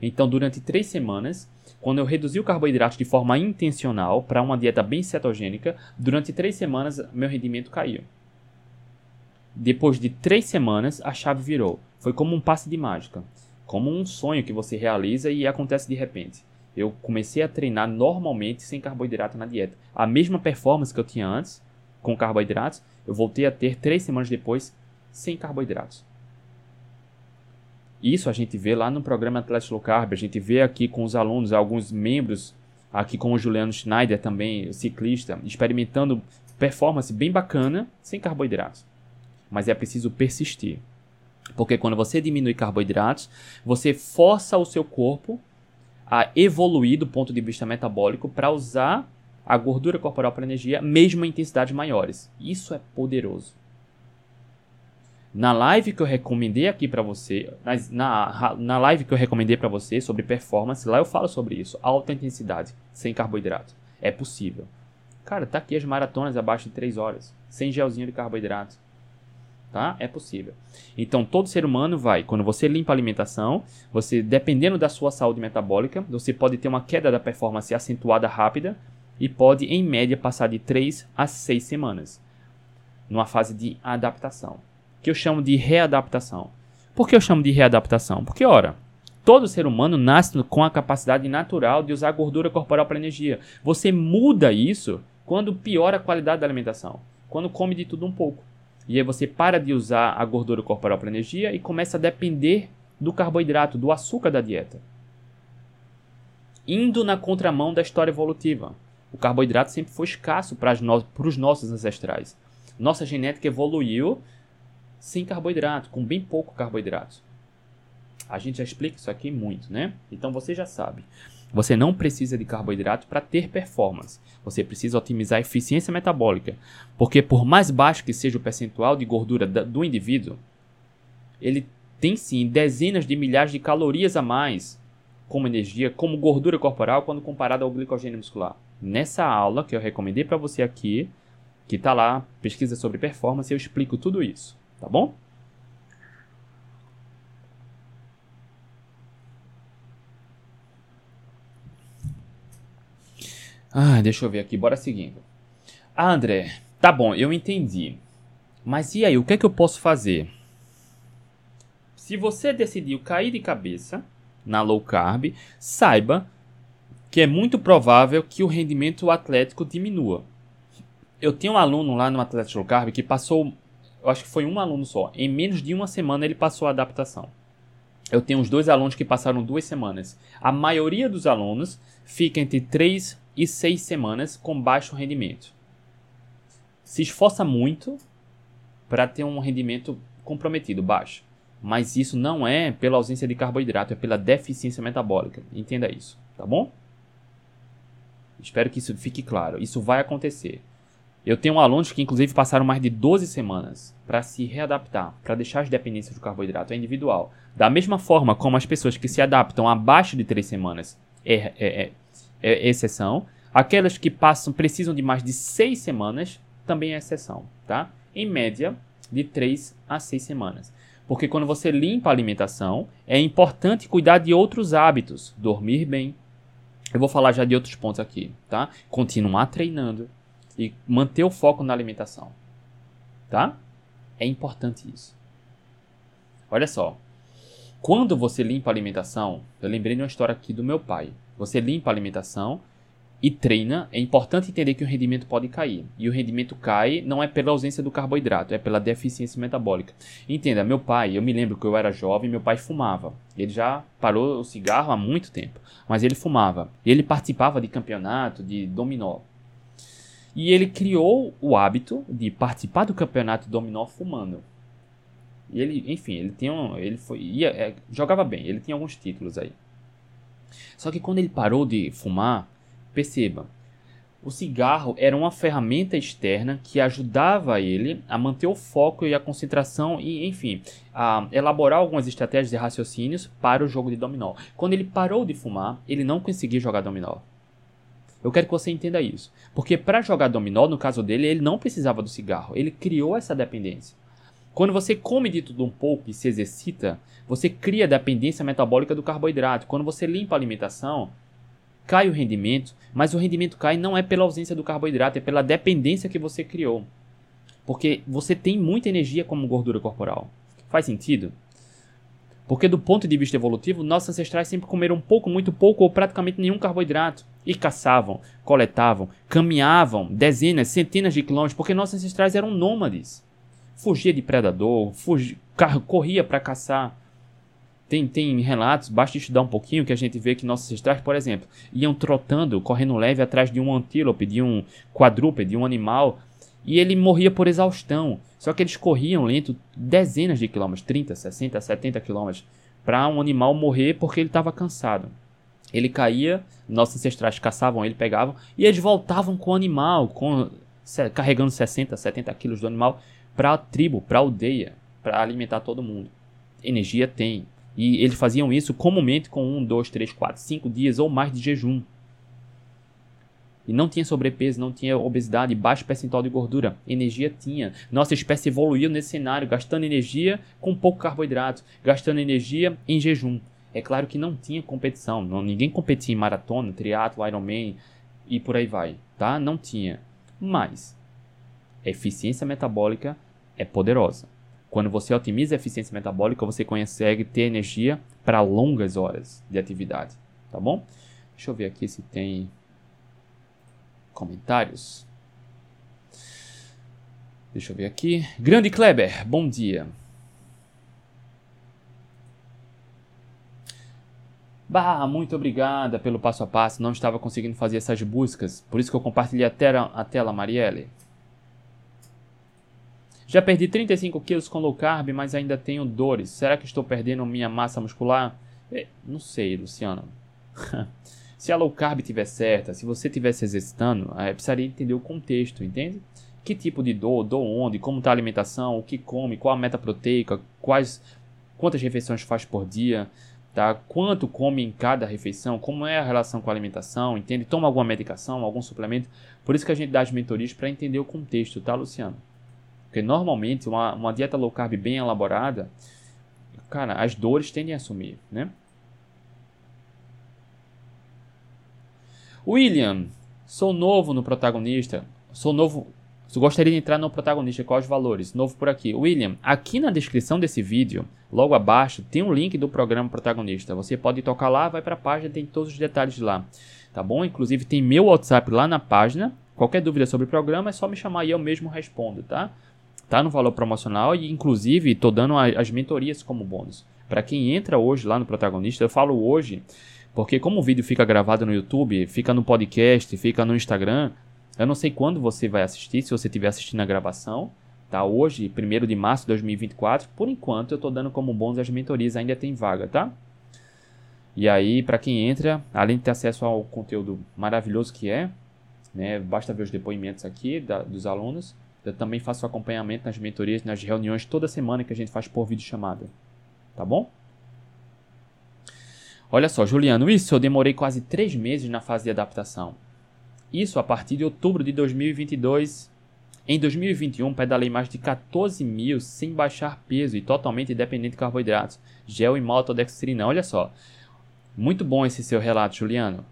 Então, durante três semanas, quando eu reduzi o carboidrato de forma intencional para uma dieta bem cetogênica, durante três semanas meu rendimento caiu. Depois de três semanas, a chave virou. Foi como um passe de mágica, como um sonho que você realiza e acontece de repente. Eu comecei a treinar normalmente sem carboidrato na dieta. A mesma performance que eu tinha antes, com carboidratos, eu voltei a ter três semanas depois sem carboidratos. Isso a gente vê lá no programa Atlético Low Carb, a gente vê aqui com os alunos, alguns membros, aqui com o Juliano Schneider também, ciclista, experimentando performance bem bacana sem carboidratos. Mas é preciso persistir. Porque quando você diminui carboidratos, você força o seu corpo a evoluir do ponto de vista metabólico para usar a gordura corporal para energia, mesmo em intensidades maiores. Isso é poderoso. Na live que eu recomendei aqui para você, na, na live que eu recomendei para você sobre performance, lá eu falo sobre isso, alta intensidade, sem carboidrato. É possível. Cara, tá aqui as maratonas abaixo de 3 horas, sem gelzinho de carboidrato. Tá? É possível. Então, todo ser humano vai, quando você limpa a alimentação, você, dependendo da sua saúde metabólica, você pode ter uma queda da performance acentuada rápida, e pode, em média, passar de 3 a 6 semanas, numa fase de adaptação, que eu chamo de readaptação. Por que eu chamo de readaptação? Porque, ora, todo ser humano nasce com a capacidade natural de usar gordura corporal para energia. Você muda isso quando piora a qualidade da alimentação, quando come de tudo um pouco. E aí você para de usar a gordura corporal para energia e começa a depender do carboidrato, do açúcar da dieta. Indo na contramão da história evolutiva. O carboidrato sempre foi escasso para no os nossos ancestrais. Nossa genética evoluiu sem carboidrato, com bem pouco carboidrato. A gente já explica isso aqui muito, né? Então você já sabe. Você não precisa de carboidrato para ter performance. Você precisa otimizar a eficiência metabólica. Porque por mais baixo que seja o percentual de gordura do indivíduo, ele tem sim dezenas de milhares de calorias a mais como energia, como gordura corporal quando comparado ao glicogênio muscular. Nessa aula que eu recomendei para você aqui, que está lá, pesquisa sobre performance, eu explico tudo isso, tá bom? Ah, deixa eu ver aqui, bora seguindo. Ah, André, tá bom, eu entendi. Mas e aí, o que é que eu posso fazer? Se você decidiu cair de cabeça na low carb, saiba que é muito provável que o rendimento atlético diminua. Eu tenho um aluno lá no Atlético Carb que passou, eu acho que foi um aluno só, em menos de uma semana ele passou a adaptação. Eu tenho uns dois alunos que passaram duas semanas. A maioria dos alunos fica entre três e seis semanas com baixo rendimento. Se esforça muito para ter um rendimento comprometido, baixo. Mas isso não é pela ausência de carboidrato, é pela deficiência metabólica. Entenda isso, tá bom? Espero que isso fique claro. Isso vai acontecer. Eu tenho alunos que, inclusive, passaram mais de 12 semanas para se readaptar, para deixar as dependências do carboidrato. É individual. Da mesma forma como as pessoas que se adaptam abaixo de 3 semanas é, é, é, é exceção, aquelas que passam precisam de mais de 6 semanas também é exceção, tá? Em média, de 3 a 6 semanas. Porque quando você limpa a alimentação, é importante cuidar de outros hábitos, dormir bem. Eu vou falar já de outros pontos aqui, tá? Continuar treinando e manter o foco na alimentação, tá? É importante isso. Olha só, quando você limpa a alimentação, eu lembrei de uma história aqui do meu pai. Você limpa a alimentação e treina, é importante entender que o rendimento pode cair. E o rendimento cai não é pela ausência do carboidrato, é pela deficiência metabólica. Entenda, meu pai, eu me lembro que eu era jovem, meu pai fumava. Ele já parou o cigarro há muito tempo, mas ele fumava. Ele participava de campeonato, de dominó. E ele criou o hábito de participar do campeonato dominó fumando. E ele, enfim, ele tinha um, ele foi, ia, é, jogava bem, ele tinha alguns títulos aí. Só que quando ele parou de fumar, Perceba, o cigarro era uma ferramenta externa que ajudava ele a manter o foco e a concentração e, enfim, a elaborar algumas estratégias e raciocínios para o jogo de dominó. Quando ele parou de fumar, ele não conseguia jogar dominó. Eu quero que você entenda isso. Porque para jogar dominó, no caso dele, ele não precisava do cigarro. Ele criou essa dependência. Quando você come de tudo um pouco e se exercita, você cria dependência metabólica do carboidrato. Quando você limpa a alimentação, cai o rendimento, mas o rendimento cai não é pela ausência do carboidrato, é pela dependência que você criou. Porque você tem muita energia como gordura corporal. Faz sentido? Porque do ponto de vista evolutivo, nossos ancestrais sempre comeram pouco, muito pouco ou praticamente nenhum carboidrato. E caçavam, coletavam, caminhavam dezenas, centenas de quilômetros, porque nossos ancestrais eram nômades. Fugia de predador, fugia, corria para caçar. Tem, tem relatos, basta estudar um pouquinho, que a gente vê que nossos ancestrais, por exemplo, iam trotando, correndo leve atrás de um antílope, de um quadrúpede, de um animal, e ele morria por exaustão. Só que eles corriam lento dezenas de quilômetros, 30, 60, 70 quilômetros, para um animal morrer porque ele estava cansado. Ele caía, nossos ancestrais caçavam ele, pegavam, e eles voltavam com o animal, com, carregando 60, 70 quilos do animal, para a tribo, para a aldeia, para alimentar todo mundo. Energia tem, e eles faziam isso comumente com um, dois, três, quatro, cinco dias ou mais de jejum. E não tinha sobrepeso, não tinha obesidade, baixo percentual de gordura. Energia tinha. Nossa espécie evoluiu nesse cenário, gastando energia com pouco carboidrato, gastando energia em jejum. É claro que não tinha competição, não, ninguém competia em maratona, triatlo, Ironman e por aí vai, tá? Não tinha. Mas a eficiência metabólica é poderosa. Quando você otimiza a eficiência metabólica, você consegue ter energia para longas horas de atividade, tá bom? Deixa eu ver aqui se tem comentários. Deixa eu ver aqui. Grande Kleber, bom dia. Bah, muito obrigada pelo passo a passo. Não estava conseguindo fazer essas buscas, por isso que eu compartilhei a tela, a tela Marielle. Já perdi 35 quilos com low carb, mas ainda tenho dores. Será que estou perdendo minha massa muscular? É, não sei, Luciano. *laughs* se a low carb estiver certa, se você estiver se exercitando, é, precisaria entender o contexto, entende? Que tipo de dor, dor onde, como está a alimentação, o que come, qual a meta proteica, quais quantas refeições faz por dia, tá? Quanto come em cada refeição, como é a relação com a alimentação, entende? Toma alguma medicação, algum suplemento. Por isso que a gente dá as mentorias para entender o contexto, tá, Luciano? Porque normalmente uma, uma dieta low carb bem elaborada, cara, as dores tendem a sumir, né? William, sou novo no protagonista. Sou novo. Gostaria de entrar no protagonista. Quais valores? Novo por aqui. William, aqui na descrição desse vídeo, logo abaixo, tem um link do programa protagonista. Você pode tocar lá, vai para a página, tem todos os detalhes lá. Tá bom? Inclusive tem meu WhatsApp lá na página. Qualquer dúvida sobre o programa é só me chamar e eu mesmo respondo, tá? Tá no valor promocional e inclusive estou dando as mentorias como bônus. Para quem entra hoje lá no protagonista, eu falo hoje porque como o vídeo fica gravado no YouTube, fica no podcast, fica no Instagram, eu não sei quando você vai assistir, se você estiver assistindo a gravação, tá? Hoje, 1 de março de 2024, por enquanto eu estou dando como bônus as mentorias, ainda tem vaga, tá? E aí, para quem entra, além de ter acesso ao conteúdo maravilhoso que é, né, basta ver os depoimentos aqui da, dos alunos, eu também faço acompanhamento nas mentorias, nas reuniões toda semana que a gente faz por vídeo chamada, tá bom? Olha só, Juliano, isso eu demorei quase três meses na fase de adaptação. Isso a partir de outubro de 2022. Em 2021, pedalei mais de 14 mil sem baixar peso e totalmente dependente de carboidratos, gel e maltodextrina. Olha só, muito bom esse seu relato, Juliano.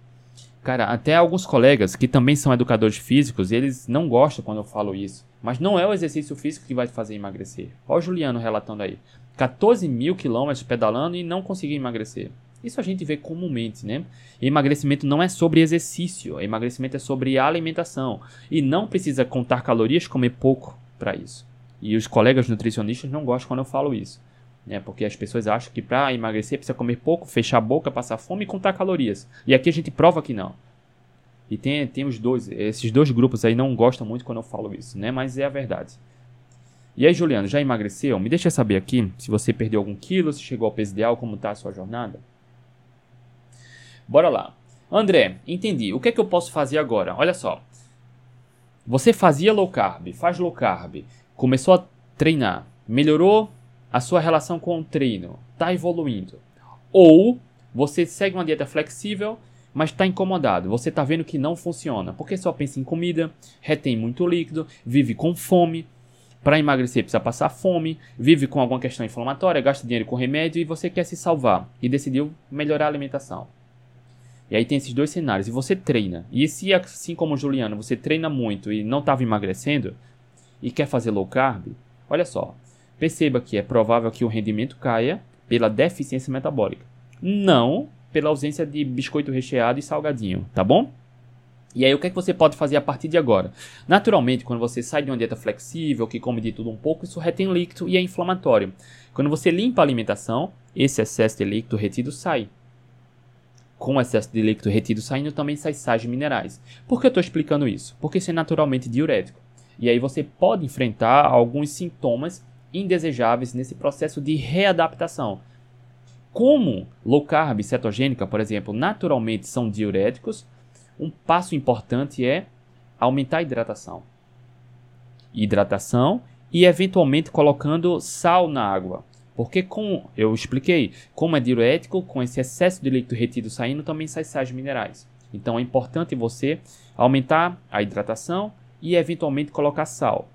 Cara, até alguns colegas que também são educadores físicos, eles não gostam quando eu falo isso. Mas não é o exercício físico que vai te fazer emagrecer. Olha o Juliano relatando aí. 14 mil quilômetros pedalando e não consegui emagrecer. Isso a gente vê comumente, né? Emagrecimento não é sobre exercício, emagrecimento é sobre alimentação. E não precisa contar calorias, comer pouco para isso. E os colegas nutricionistas não gostam quando eu falo isso. Né? Porque as pessoas acham que para emagrecer precisa comer pouco, fechar a boca, passar fome e contar calorias. E aqui a gente prova que não. E tem, tem os dois, esses dois grupos aí não gostam muito quando eu falo isso, né? Mas é a verdade. E aí, Juliano, já emagreceu? Me deixa saber aqui se você perdeu algum quilo, se chegou ao peso ideal, como está a sua jornada. Bora lá. André, entendi. O que é que eu posso fazer agora? Olha só. Você fazia low carb, faz low carb, começou a treinar, melhorou a sua relação com o treino, está evoluindo. Ou você segue uma dieta flexível, mas está incomodado, você está vendo que não funciona, porque só pensa em comida, retém muito líquido, vive com fome. Para emagrecer precisa passar fome, vive com alguma questão inflamatória, gasta dinheiro com remédio e você quer se salvar e decidiu melhorar a alimentação. E aí tem esses dois cenários. E você treina. E se, assim como o Juliano, você treina muito e não estava emagrecendo e quer fazer low carb, olha só. Perceba que é provável que o rendimento caia pela deficiência metabólica. Não pela ausência de biscoito recheado e salgadinho, tá bom? E aí, o que, é que você pode fazer a partir de agora? Naturalmente, quando você sai de uma dieta flexível, que come de tudo um pouco, isso retém líquido e é inflamatório. Quando você limpa a alimentação, esse excesso de líquido retido sai com excesso de líquido retido saindo, também sai sais minerais. Por que eu estou explicando isso? Porque isso é naturalmente diurético. E aí você pode enfrentar alguns sintomas indesejáveis nesse processo de readaptação. Como low carb e cetogênica, por exemplo, naturalmente são diuréticos, um passo importante é aumentar a hidratação. Hidratação e eventualmente colocando sal na água. Porque com, eu expliquei, como é diurético, com esse excesso de líquido retido saindo, também sai sais minerais. Então é importante você aumentar a hidratação e eventualmente colocar sal.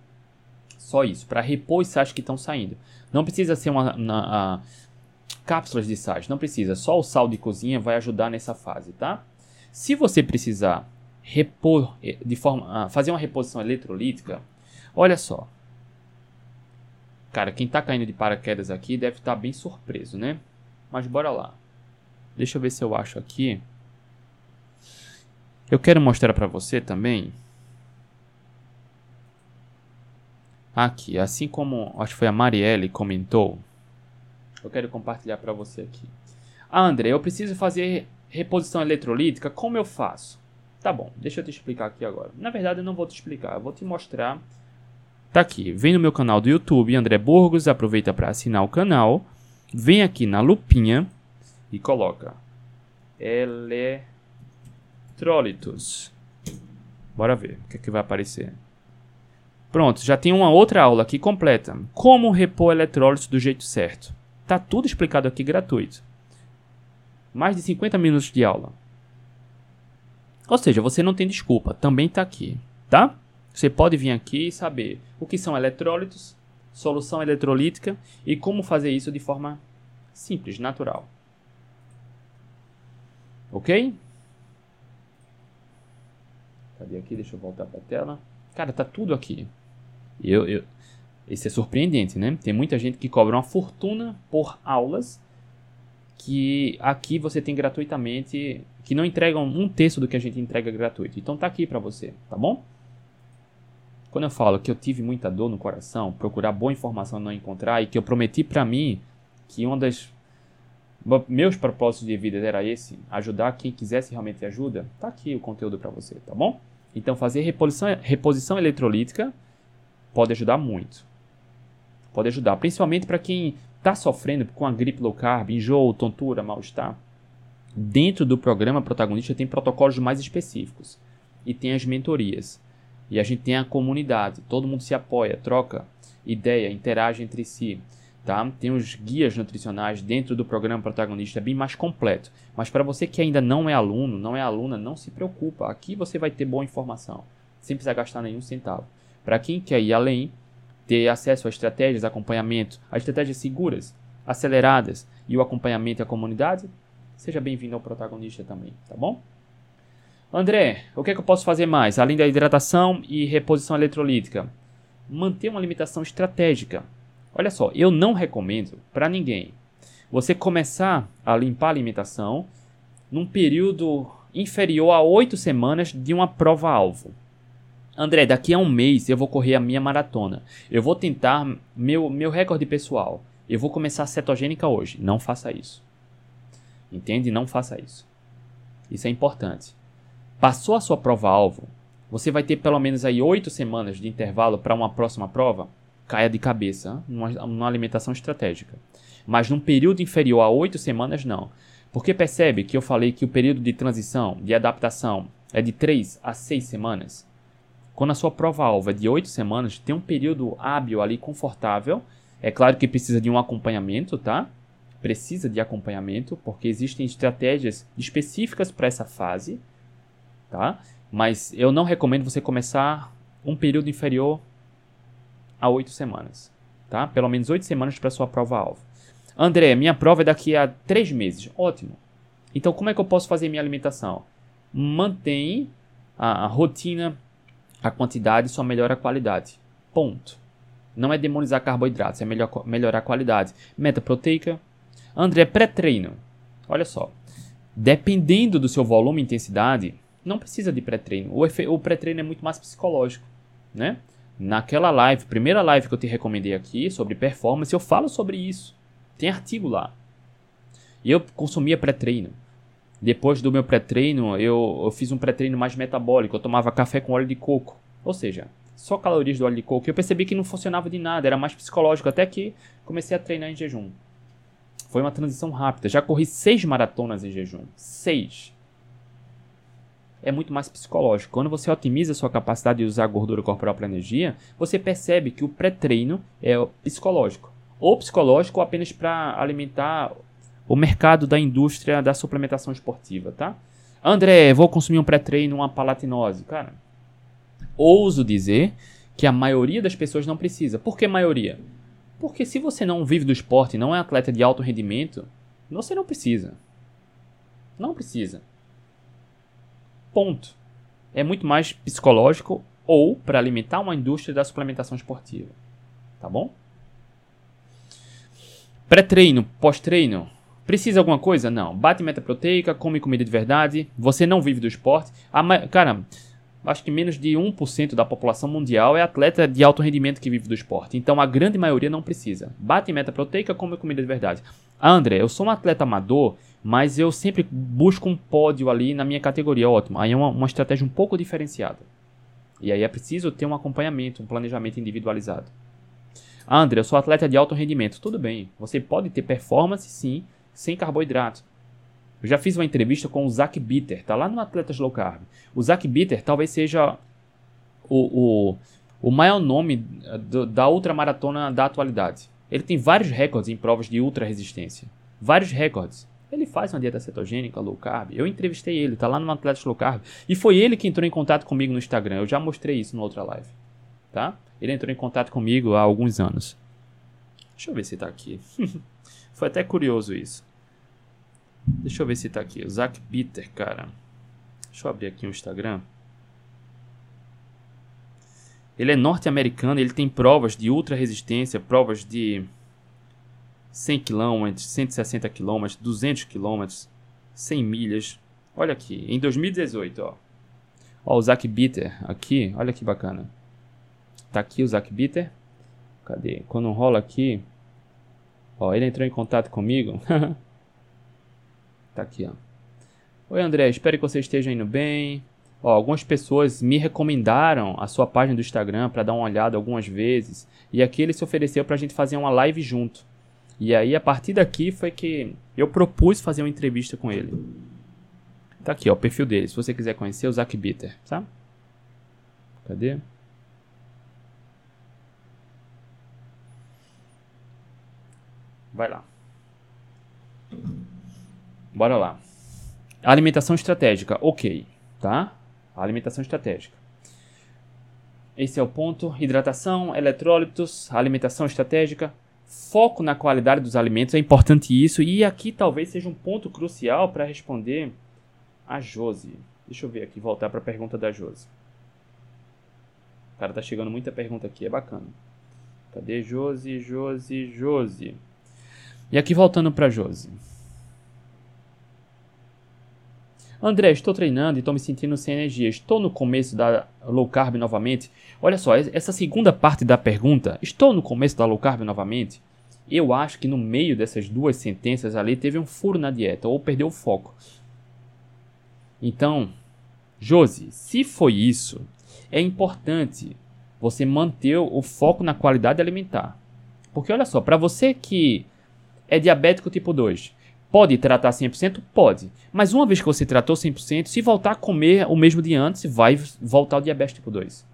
Só isso, para repor os sais que estão saindo. Não precisa ser uma, uma, uma, cápsulas de sais, não precisa. Só o sal de cozinha vai ajudar nessa fase, tá? Se você precisar repor eh, de forma, fazer uma reposição eletrolítica, olha só, Cara, quem tá caindo de paraquedas aqui deve estar tá bem surpreso, né? Mas bora lá. Deixa eu ver se eu acho aqui. Eu quero mostrar para você também. Aqui, assim como acho que foi a Marielle comentou, eu quero compartilhar para você aqui. Ah, André, eu preciso fazer reposição eletrolítica, como eu faço? Tá bom, deixa eu te explicar aqui agora. Na verdade, eu não vou te explicar, eu vou te mostrar Tá aqui, vem no meu canal do YouTube, André Burgos, aproveita para assinar o canal, vem aqui na lupinha e coloca eletrólitos. Bora ver o que, é que vai aparecer. Pronto, já tem uma outra aula aqui completa. Como repor eletrólitos do jeito certo. Tá tudo explicado aqui gratuito. Mais de 50 minutos de aula. Ou seja, você não tem desculpa, também está aqui, tá? Você pode vir aqui e saber o que são eletrólitos, solução eletrolítica e como fazer isso de forma simples, natural. Ok? Cadê aqui? Deixa eu voltar para a tela. Cara, tá tudo aqui. Eu, eu, isso é surpreendente, né? Tem muita gente que cobra uma fortuna por aulas que aqui você tem gratuitamente, que não entregam um terço do que a gente entrega gratuito. Então tá aqui para você, tá bom? Quando eu falo que eu tive muita dor no coração, procurar boa informação e não encontrar, e que eu prometi para mim que um dos meus propósitos de vida era esse, ajudar quem quisesse realmente ajuda, tá aqui o conteúdo para você, tá bom? Então fazer reposição, reposição eletrolítica pode ajudar muito. Pode ajudar, principalmente para quem está sofrendo com a gripe low carb, enjoo, tontura, mal-estar. Dentro do programa protagonista tem protocolos mais específicos e tem as mentorias. E a gente tem a comunidade, todo mundo se apoia, troca ideia, interage entre si. Tá? Tem os guias nutricionais dentro do programa protagonista, é bem mais completo. Mas para você que ainda não é aluno, não é aluna, não se preocupa. Aqui você vai ter boa informação, sem precisar gastar nenhum centavo. Para quem quer ir além, ter acesso a estratégias, acompanhamento, a estratégias seguras, aceleradas e o acompanhamento à comunidade, seja bem-vindo ao protagonista também, tá bom? André, o que, é que eu posso fazer mais, além da hidratação e reposição eletrolítica? Manter uma alimentação estratégica. Olha só, eu não recomendo para ninguém você começar a limpar a alimentação num período inferior a oito semanas de uma prova-alvo. André, daqui a um mês eu vou correr a minha maratona. Eu vou tentar meu, meu recorde pessoal. Eu vou começar a cetogênica hoje. Não faça isso. Entende? Não faça isso. Isso é importante. Passou a sua prova-alvo, você vai ter pelo menos aí oito semanas de intervalo para uma próxima prova? Caia de cabeça, numa, numa alimentação estratégica. Mas num período inferior a oito semanas, não. Porque percebe que eu falei que o período de transição, de adaptação, é de três a seis semanas? Quando a sua prova-alvo é de oito semanas, tem um período hábil ali confortável. É claro que precisa de um acompanhamento, tá? Precisa de acompanhamento, porque existem estratégias específicas para essa fase tá? Mas eu não recomendo você começar um período inferior a oito semanas, tá? Pelo menos oito semanas para sua prova-alvo. André, minha prova é daqui a três meses. Ótimo. Então, como é que eu posso fazer minha alimentação? Mantém a, a rotina, a quantidade, só melhora a qualidade. Ponto. Não é demonizar carboidratos, é melhor, melhorar a qualidade. Meta proteica. André, pré-treino. Olha só. Dependendo do seu volume e intensidade, não precisa de pré-treino. O, pré-treino é muito mais psicológico, né? Naquela live, primeira live que eu te recomendei aqui sobre performance, eu falo sobre isso. Tem artigo lá. E eu consumia pré-treino. Depois do meu pré-treino, eu, eu fiz um pré-treino mais metabólico. Eu tomava café com óleo de coco. Ou seja, só calorias do óleo de coco. Eu percebi que não funcionava de nada, era mais psicológico. Até que comecei a treinar em jejum. Foi uma transição rápida. Já corri seis maratonas em jejum. Seis é muito mais psicológico. Quando você otimiza a sua capacidade de usar gordura corporal para energia, você percebe que o pré-treino é psicológico. Ou psicológico ou apenas para alimentar o mercado da indústria da suplementação esportiva, tá? André, vou consumir um pré-treino, uma palatinose. Cara, ouso dizer que a maioria das pessoas não precisa. Por que maioria? Porque se você não vive do esporte, não é atleta de alto rendimento, você não precisa. Não precisa. Ponto. É muito mais psicológico ou para alimentar uma indústria da suplementação esportiva. Tá bom? Pré-treino, pós-treino. Precisa alguma coisa? Não. Bate meta proteica, come comida de verdade. Você não vive do esporte. A, cara, acho que menos de 1% da população mundial é atleta de alto rendimento que vive do esporte. Então a grande maioria não precisa. Bate meta proteica, come comida de verdade. André, eu sou um atleta amador mas eu sempre busco um pódio ali na minha categoria, ótimo. Aí é uma, uma estratégia um pouco diferenciada. E aí é preciso ter um acompanhamento, um planejamento individualizado. André, eu sou atleta de alto rendimento. Tudo bem, você pode ter performance sim, sem carboidrato. Eu já fiz uma entrevista com o Zach Bitter, tá lá no Atletas Low Carb. O Zach Bitter talvez seja o, o, o maior nome do, da ultramaratona da atualidade. Ele tem vários recordes em provas de ultra resistência. Vários recordes. Ele faz uma dieta cetogênica, low carb. Eu entrevistei ele, tá lá no Atlético Low Carb. E foi ele que entrou em contato comigo no Instagram. Eu já mostrei isso na outra live. Tá? Ele entrou em contato comigo há alguns anos. Deixa eu ver se tá aqui. *laughs* foi até curioso isso. Deixa eu ver se tá aqui. O Zach Bitter, cara. Deixa eu abrir aqui o Instagram. Ele é norte-americano, ele tem provas de ultra resistência, provas de 100 km, 160 km, 200 km, 100 milhas. Olha aqui, em 2018, ó. Ó, o Zach Bitter aqui, olha que bacana. Tá aqui o Zach Bitter. Cadê? Quando rola aqui, ó, ele entrou em contato comigo. *laughs* tá aqui, ó. Oi, André, espero que você esteja indo bem. Ó, algumas pessoas me recomendaram a sua página do Instagram para dar uma olhada algumas vezes. E aqui ele se ofereceu para a gente fazer uma live junto. E aí, a partir daqui, foi que eu propus fazer uma entrevista com ele. Tá aqui, ó, o perfil dele. Se você quiser conhecer, o Zack Bitter, tá? Cadê? Vai lá. Bora lá. Alimentação estratégica, ok, tá? Alimentação estratégica. Esse é o ponto. Hidratação, eletrólitos, alimentação estratégica foco na qualidade dos alimentos é importante isso e aqui talvez seja um ponto crucial para responder a Josi. Deixa eu ver aqui, voltar para a pergunta da Josi. Cara, tá chegando muita pergunta aqui, é bacana. Cadê Josi, Josi, Josi? E aqui voltando para Josi. André, estou treinando e estou me sentindo sem energia. Estou no começo da low carb novamente. Olha só, essa segunda parte da pergunta, estou no começo da low carb novamente? Eu acho que no meio dessas duas sentenças ali teve um furo na dieta ou perdeu o foco. Então, Josi, se foi isso, é importante você manter o foco na qualidade alimentar. Porque olha só, para você que é diabético tipo 2, Pode tratar 100%? Pode. Mas uma vez que você tratou 100%, se voltar a comer o mesmo de antes, vai voltar ao diabetes tipo 2.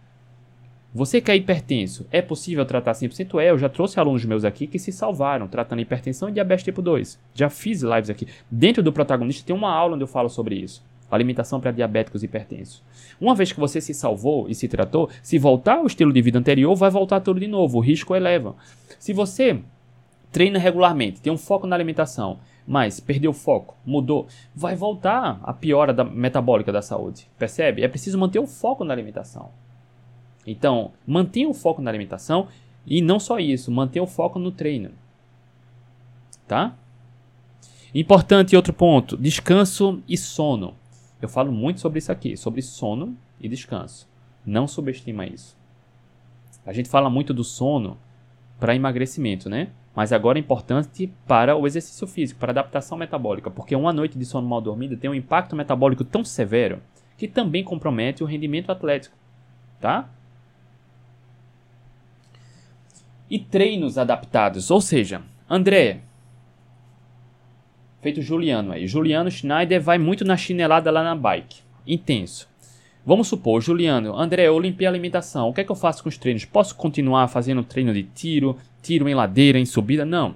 Você que é hipertenso, é possível tratar 100%? É, eu já trouxe alunos meus aqui que se salvaram tratando hipertensão e diabetes tipo 2. Já fiz lives aqui. Dentro do protagonista tem uma aula onde eu falo sobre isso. Alimentação para diabéticos e hipertensos. Uma vez que você se salvou e se tratou, se voltar ao estilo de vida anterior, vai voltar tudo de novo. O risco eleva. Se você treina regularmente, tem um foco na alimentação, mas perdeu o foco, mudou, vai voltar a piora da metabólica da saúde. Percebe? É preciso manter o foco na alimentação. Então, mantenha o foco na alimentação e não só isso, mantenha o foco no treino. Tá? Importante outro ponto, descanso e sono. Eu falo muito sobre isso aqui, sobre sono e descanso. Não subestima isso. A gente fala muito do sono para emagrecimento, né? Mas agora é importante para o exercício físico, para adaptação metabólica, porque uma noite de sono mal dormida tem um impacto metabólico tão severo que também compromete o rendimento atlético, tá? E treinos adaptados, ou seja, André, feito Juliano aí, Juliano Schneider vai muito na chinelada lá na bike, intenso. Vamos supor, Juliano, André, eu limpei a alimentação. O que é que eu faço com os treinos? Posso continuar fazendo treino de tiro, tiro em ladeira, em subida? Não.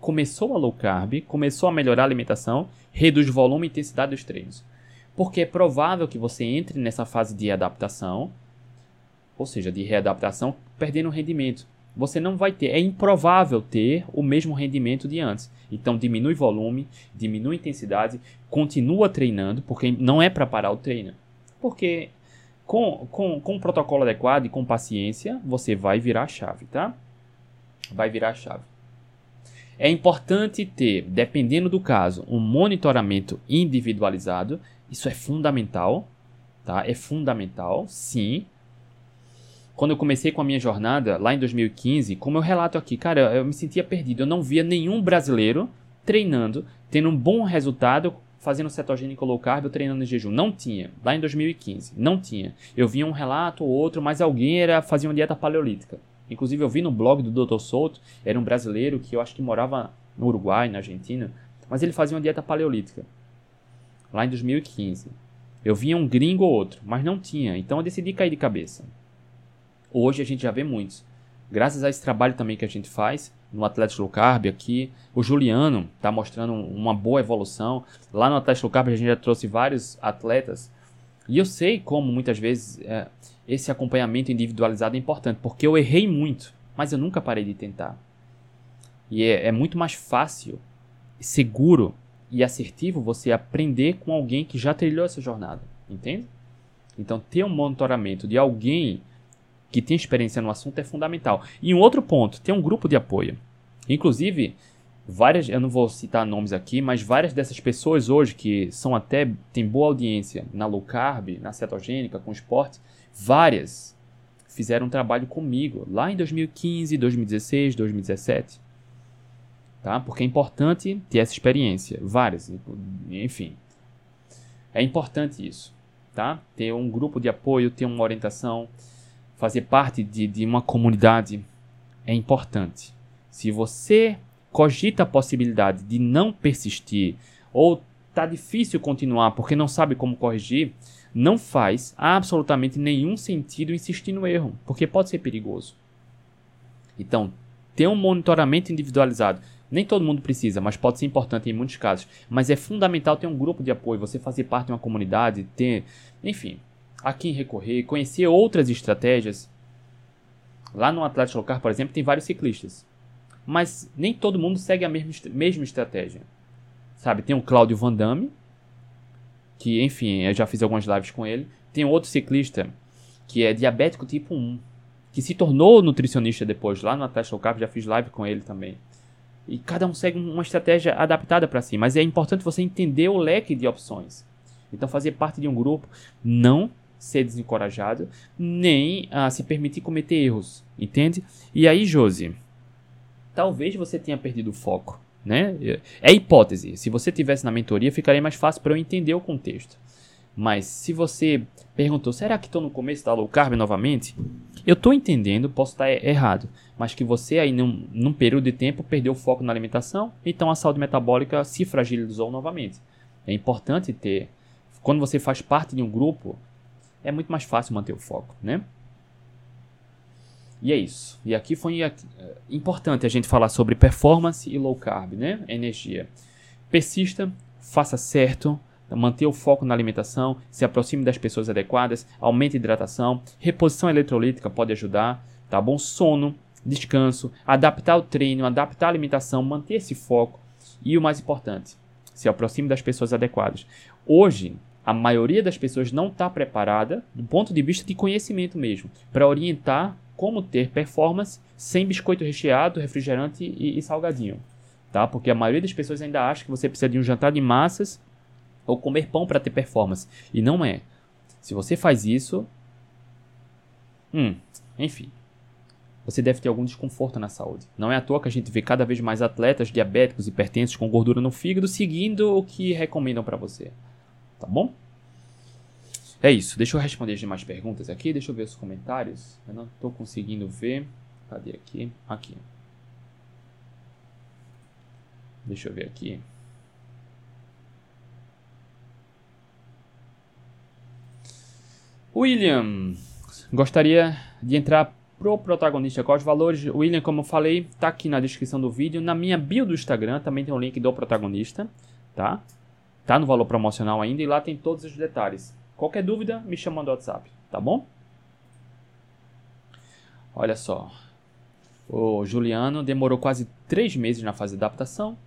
Começou a low carb, começou a melhorar a alimentação, reduz volume e intensidade dos treinos. Porque é provável que você entre nessa fase de adaptação, ou seja, de readaptação, perdendo rendimento. Você não vai ter, é improvável ter o mesmo rendimento de antes. Então diminui volume, diminui intensidade, continua treinando, porque não é para parar o treino. Porque com, com, com um protocolo adequado e com paciência, você vai virar a chave, tá? Vai virar a chave. É importante ter, dependendo do caso, um monitoramento individualizado. Isso é fundamental, tá? É fundamental, sim. Quando eu comecei com a minha jornada, lá em 2015, como eu relato aqui, cara, eu me sentia perdido. Eu não via nenhum brasileiro treinando, tendo um bom resultado fazendo cetogênico low carb ou treinando em jejum. Não tinha. Lá em 2015. Não tinha. Eu via um relato ou outro, mas alguém era fazia uma dieta paleolítica. Inclusive eu vi no blog do Dr. Souto, era um brasileiro que eu acho que morava no Uruguai, na Argentina, mas ele fazia uma dieta paleolítica. Lá em 2015. Eu via um gringo ou outro, mas não tinha. Então eu decidi cair de cabeça. Hoje a gente já vê muitos. Graças a esse trabalho também que a gente faz no Atlético Low Carb aqui, o Juliano está mostrando uma boa evolução. Lá no Atlético Low Carb a gente já trouxe vários atletas. E eu sei como muitas vezes é, esse acompanhamento individualizado é importante, porque eu errei muito, mas eu nunca parei de tentar. E é, é muito mais fácil, seguro e assertivo você aprender com alguém que já trilhou essa jornada, entende? Então, ter um monitoramento de alguém que tem experiência no assunto é fundamental. E um outro ponto, ter um grupo de apoio. Inclusive, várias, eu não vou citar nomes aqui, mas várias dessas pessoas hoje que são até têm boa audiência na low carb, na cetogênica, com esporte, várias fizeram um trabalho comigo lá em 2015, 2016, 2017. Tá? Porque é importante ter essa experiência, várias, enfim. É importante isso, tá? Ter um grupo de apoio, ter uma orientação, fazer parte de, de uma comunidade é importante. Se você cogita a possibilidade de não persistir ou tá difícil continuar porque não sabe como corrigir, não faz absolutamente nenhum sentido insistir no erro, porque pode ser perigoso. Então, ter um monitoramento individualizado, nem todo mundo precisa, mas pode ser importante em muitos casos. Mas é fundamental ter um grupo de apoio, você fazer parte de uma comunidade, ter, enfim, a quem recorrer, conhecer outras estratégias. Lá no Atlético Local, por exemplo, tem vários ciclistas. Mas nem todo mundo segue a mesma, mesma estratégia. Sabe, tem o Cláudio Van Damme, que, enfim, eu já fiz algumas lives com ele. Tem outro ciclista que é diabético tipo 1, que se tornou nutricionista depois, lá no Atlético Local, já fiz live com ele também. E cada um segue uma estratégia adaptada para si, mas é importante você entender o leque de opções. Então, fazer parte de um grupo, não ser desencorajado, nem ah, se permitir cometer erros, entende? E aí, Josi, talvez você tenha perdido o foco, né? É hipótese. Se você tivesse na mentoria, ficaria mais fácil para eu entender o contexto. Mas se você perguntou, será que estou no começo da low carb novamente? Eu estou entendendo, posso estar errado, mas que você aí num, num período de tempo perdeu o foco na alimentação, então a saúde metabólica se fragilizou novamente. É importante ter, quando você faz parte de um grupo, é muito mais fácil manter o foco, né? E é isso. E aqui foi é, importante a gente falar sobre performance e low carb, né? Energia. Persista, faça certo, manter o foco na alimentação, se aproxime das pessoas adequadas, aumente a hidratação, reposição eletrolítica pode ajudar, tá bom? Sono, descanso, adaptar o treino, adaptar a alimentação, manter esse foco e o mais importante, se aproxime das pessoas adequadas. Hoje, a maioria das pessoas não está preparada, do ponto de vista de conhecimento mesmo, para orientar como ter performance sem biscoito recheado, refrigerante e, e, salgadinho. Tá? Porque a maioria das pessoas ainda acha que você precisa de um jantar de massas ou comer pão para ter performance. E não é. Se você faz isso. Hum, enfim. Você deve ter algum desconforto na saúde. Não é à toa que a gente vê cada vez mais atletas diabéticos, hipertensos com gordura no fígado seguindo o que recomendam para você. Tá bom? É isso. Deixa eu responder as demais perguntas aqui. Deixa eu ver os comentários. Eu não estou conseguindo ver. Cadê aqui? Aqui. Deixa eu ver aqui. William, gostaria de entrar pro protagonista os valores. William, como eu falei, tá aqui na descrição do vídeo. Na minha bio do Instagram também tem um link do protagonista, tá? Tá no valor promocional ainda e lá tem todos os detalhes. Qualquer dúvida, me chama no WhatsApp, tá bom? Olha só. O Juliano demorou quase 3 meses na fase de adaptação.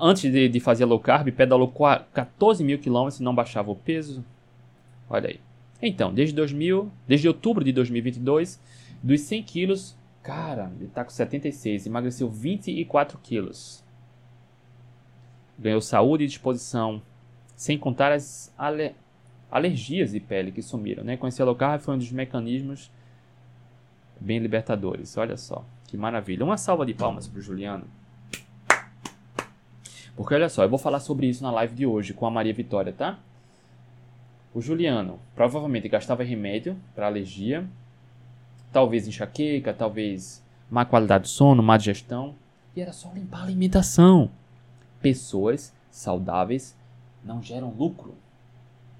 Antes de, de fazer low carb, pedalou 14 mil quilômetros e não baixava o peso. Olha aí. Então, desde 2000, desde outubro de 2022, dos 100 quilos, cara, ele tá com 76, emagreceu 24 quilos ganhou saúde e disposição, sem contar as ale alergias de pele que sumiram. Né? Conhecer low carb foi um dos mecanismos bem libertadores. Olha só, que maravilha. Uma salva de palmas para o Juliano. Porque olha só, eu vou falar sobre isso na live de hoje com a Maria Vitória, tá? O Juliano provavelmente gastava remédio para alergia, talvez enxaqueca, talvez má qualidade de sono, má digestão, e era só limpar a alimentação pessoas saudáveis não geram lucro.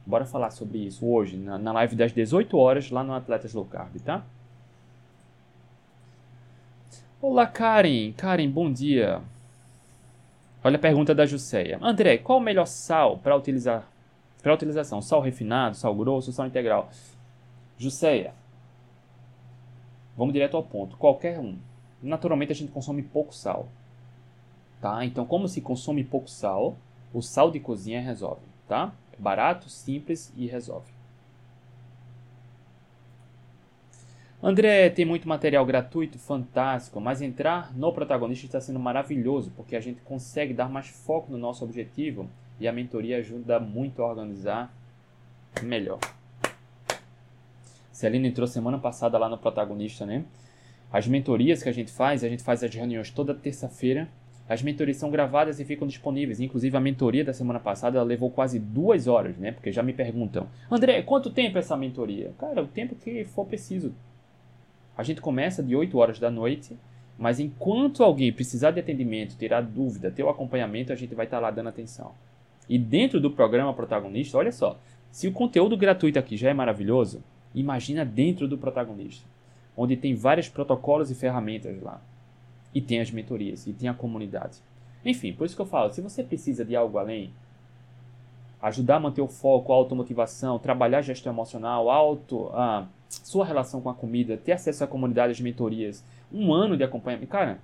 Bora falar sobre isso hoje, na, na live das 18 horas, lá no Atletas Low Carb, tá? Olá, Karen. Karen, bom dia. Olha a pergunta da Jusceia. André, qual o melhor sal para utilizar para utilização? Sal refinado, sal grosso, sal integral? Jusceia. Vamos direto ao ponto. Qualquer um. Naturalmente a gente consome pouco sal. Tá? Então, como se consome pouco sal, o sal de cozinha resolve, tá? É barato, simples e resolve. André tem muito material gratuito, fantástico, mas entrar no protagonista está sendo maravilhoso, porque a gente consegue dar mais foco no nosso objetivo e a mentoria ajuda muito a organizar melhor. Celina entrou semana passada lá no protagonista, né? As mentorias que a gente faz, a gente faz as reuniões toda terça-feira. As mentorias são gravadas e ficam disponíveis. Inclusive a mentoria da semana passada levou quase duas horas, né? Porque já me perguntam, André, quanto tempo é essa mentoria? Cara, o tempo que for preciso. A gente começa de 8 horas da noite, mas enquanto alguém precisar de atendimento, tirar dúvida, ter o acompanhamento, a gente vai estar lá dando atenção. E dentro do programa protagonista, olha só, se o conteúdo gratuito aqui já é maravilhoso, imagina dentro do protagonista, onde tem vários protocolos e ferramentas lá. E tem as mentorias, e tem a comunidade. Enfim, por isso que eu falo, se você precisa de algo além, ajudar a manter o foco, a automotivação, trabalhar a gestão emocional, auto, ah, sua relação com a comida, ter acesso à comunidade de mentorias, um ano de acompanhamento, cara,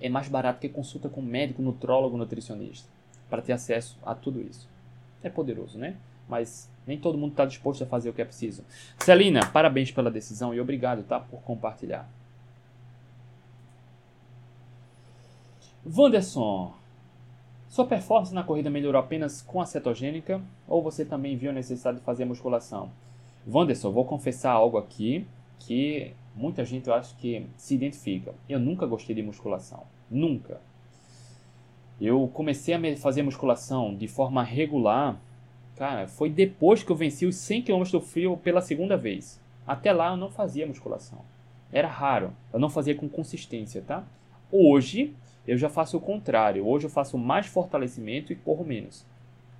é mais barato que consulta com médico, nutrólogo, nutricionista, para ter acesso a tudo isso. É poderoso, né? Mas nem todo mundo está disposto a fazer o que é preciso. Celina, parabéns pela decisão e obrigado, tá, por compartilhar. Wanderson, sua performance na corrida melhorou apenas com a cetogênica ou você também viu a necessidade de fazer musculação? Wanderson, vou confessar algo aqui que muita gente eu acho que se identifica. Eu nunca gostei de musculação. Nunca. Eu comecei a fazer musculação de forma regular, cara, foi depois que eu venci os 100 km do frio pela segunda vez. Até lá eu não fazia musculação. Era raro. Eu não fazia com consistência, tá? Hoje eu já faço o contrário. Hoje eu faço mais fortalecimento e corro menos.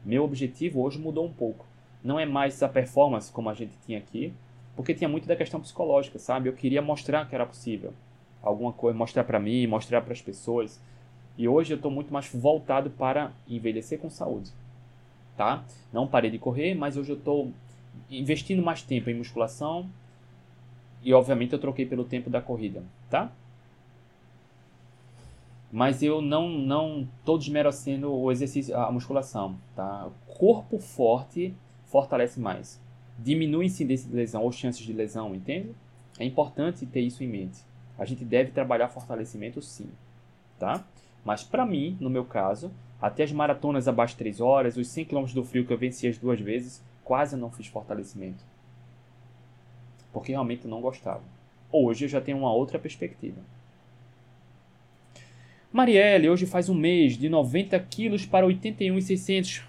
Meu objetivo hoje mudou um pouco não é mais a performance como a gente tinha aqui, porque tinha muito da questão psicológica, sabe? Eu queria mostrar que era possível. Alguma coisa, mostrar para mim, mostrar para as pessoas. E hoje eu estou muito mais voltado para envelhecer com saúde, tá? Não parei de correr, mas hoje eu estou investindo mais tempo em musculação e obviamente eu troquei pelo tempo da corrida, tá? Mas eu não não tô desmerecendo o exercício, a musculação, tá? Corpo forte fortalece mais. Diminui a incidência de lesão ou chances de lesão, entende? É importante ter isso em mente. A gente deve trabalhar fortalecimento sim, tá? Mas para mim, no meu caso, até as maratonas abaixo de 3 horas, os 100 km do frio que eu venci as duas vezes, quase não fiz fortalecimento. Porque realmente eu não gostava. Hoje eu já tenho uma outra perspectiva. Marielle, hoje faz um mês, de 90 quilos para 81,600.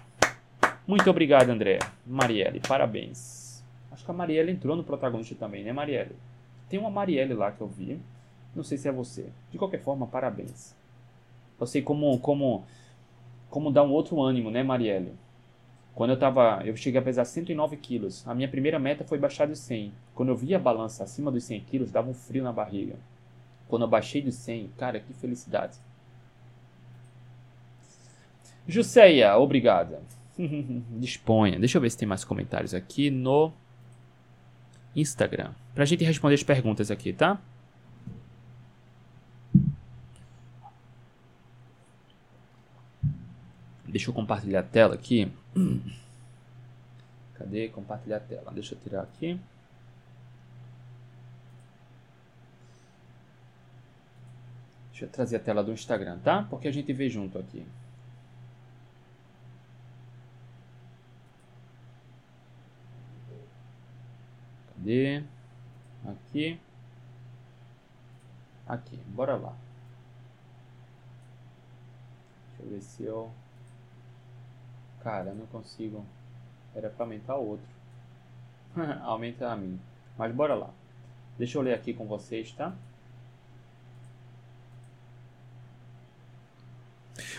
Muito obrigado, André. Marielle, parabéns. Acho que a Marielle entrou no protagonista também, né, Marielle? Tem uma Marielle lá que eu vi. Não sei se é você. De qualquer forma, parabéns. Eu sei como, como, como dar um outro ânimo, né, Marielle? Quando eu tava, eu cheguei a pesar 109 quilos. A minha primeira meta foi baixar dos 100. Quando eu vi a balança acima dos 100 quilos, dava um frio na barriga. Quando eu baixei dos 100, cara, que felicidade. Jusceia, obrigada. *laughs* Disponha. Deixa eu ver se tem mais comentários aqui no Instagram. Pra gente responder as perguntas aqui, tá? Deixa eu compartilhar a tela aqui. *clears throat* Cadê compartilhar a tela? Deixa eu tirar aqui. Deixa eu trazer a tela do Instagram, tá? Porque a gente vê junto aqui. Aqui. Aqui, bora lá. Deixa eu ver se eu... Cara, não consigo. Era para aumentar outro. *laughs* Aumenta a mim. Mas bora lá. Deixa eu ler aqui com vocês, tá?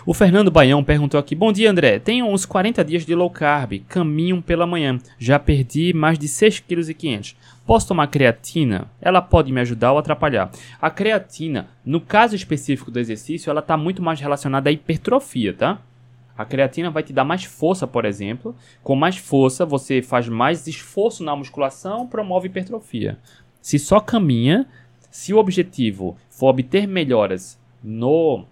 O Fernando Baião perguntou aqui: Bom dia, André. Tenho uns 40 dias de low carb, caminho pela manhã. Já perdi mais de 6,5 kg. Posso tomar creatina? Ela pode me ajudar ou atrapalhar. A creatina, no caso específico do exercício, ela está muito mais relacionada à hipertrofia, tá? A creatina vai te dar mais força, por exemplo. Com mais força, você faz mais esforço na musculação, promove hipertrofia. Se só caminha, se o objetivo for obter melhoras no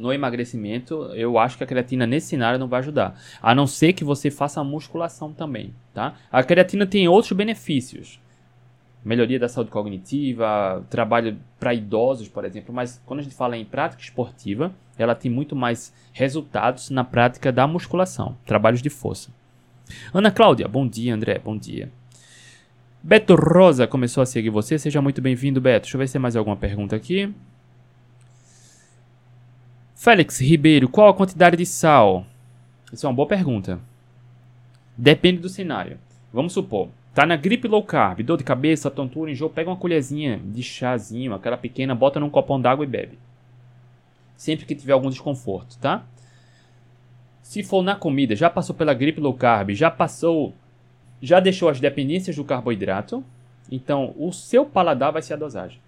no emagrecimento, eu acho que a creatina nesse cenário não vai ajudar. A não ser que você faça musculação também, tá? A creatina tem outros benefícios. Melhoria da saúde cognitiva, trabalho para idosos, por exemplo, mas quando a gente fala em prática esportiva, ela tem muito mais resultados na prática da musculação, trabalhos de força. Ana Cláudia, bom dia, André, bom dia. Beto Rosa começou a seguir você, seja muito bem-vindo, Beto. Deixa eu ver se tem mais alguma pergunta aqui. Félix Ribeiro, qual a quantidade de sal? Isso é uma boa pergunta. Depende do cenário. Vamos supor, tá na gripe low carb, dor de cabeça, tontura, enjoo, pega uma colherzinha de chazinho, aquela pequena, bota num copão d'água e bebe. Sempre que tiver algum desconforto, tá? Se for na comida, já passou pela gripe low carb, já passou, já deixou as dependências do carboidrato, então o seu paladar vai ser a dosagem.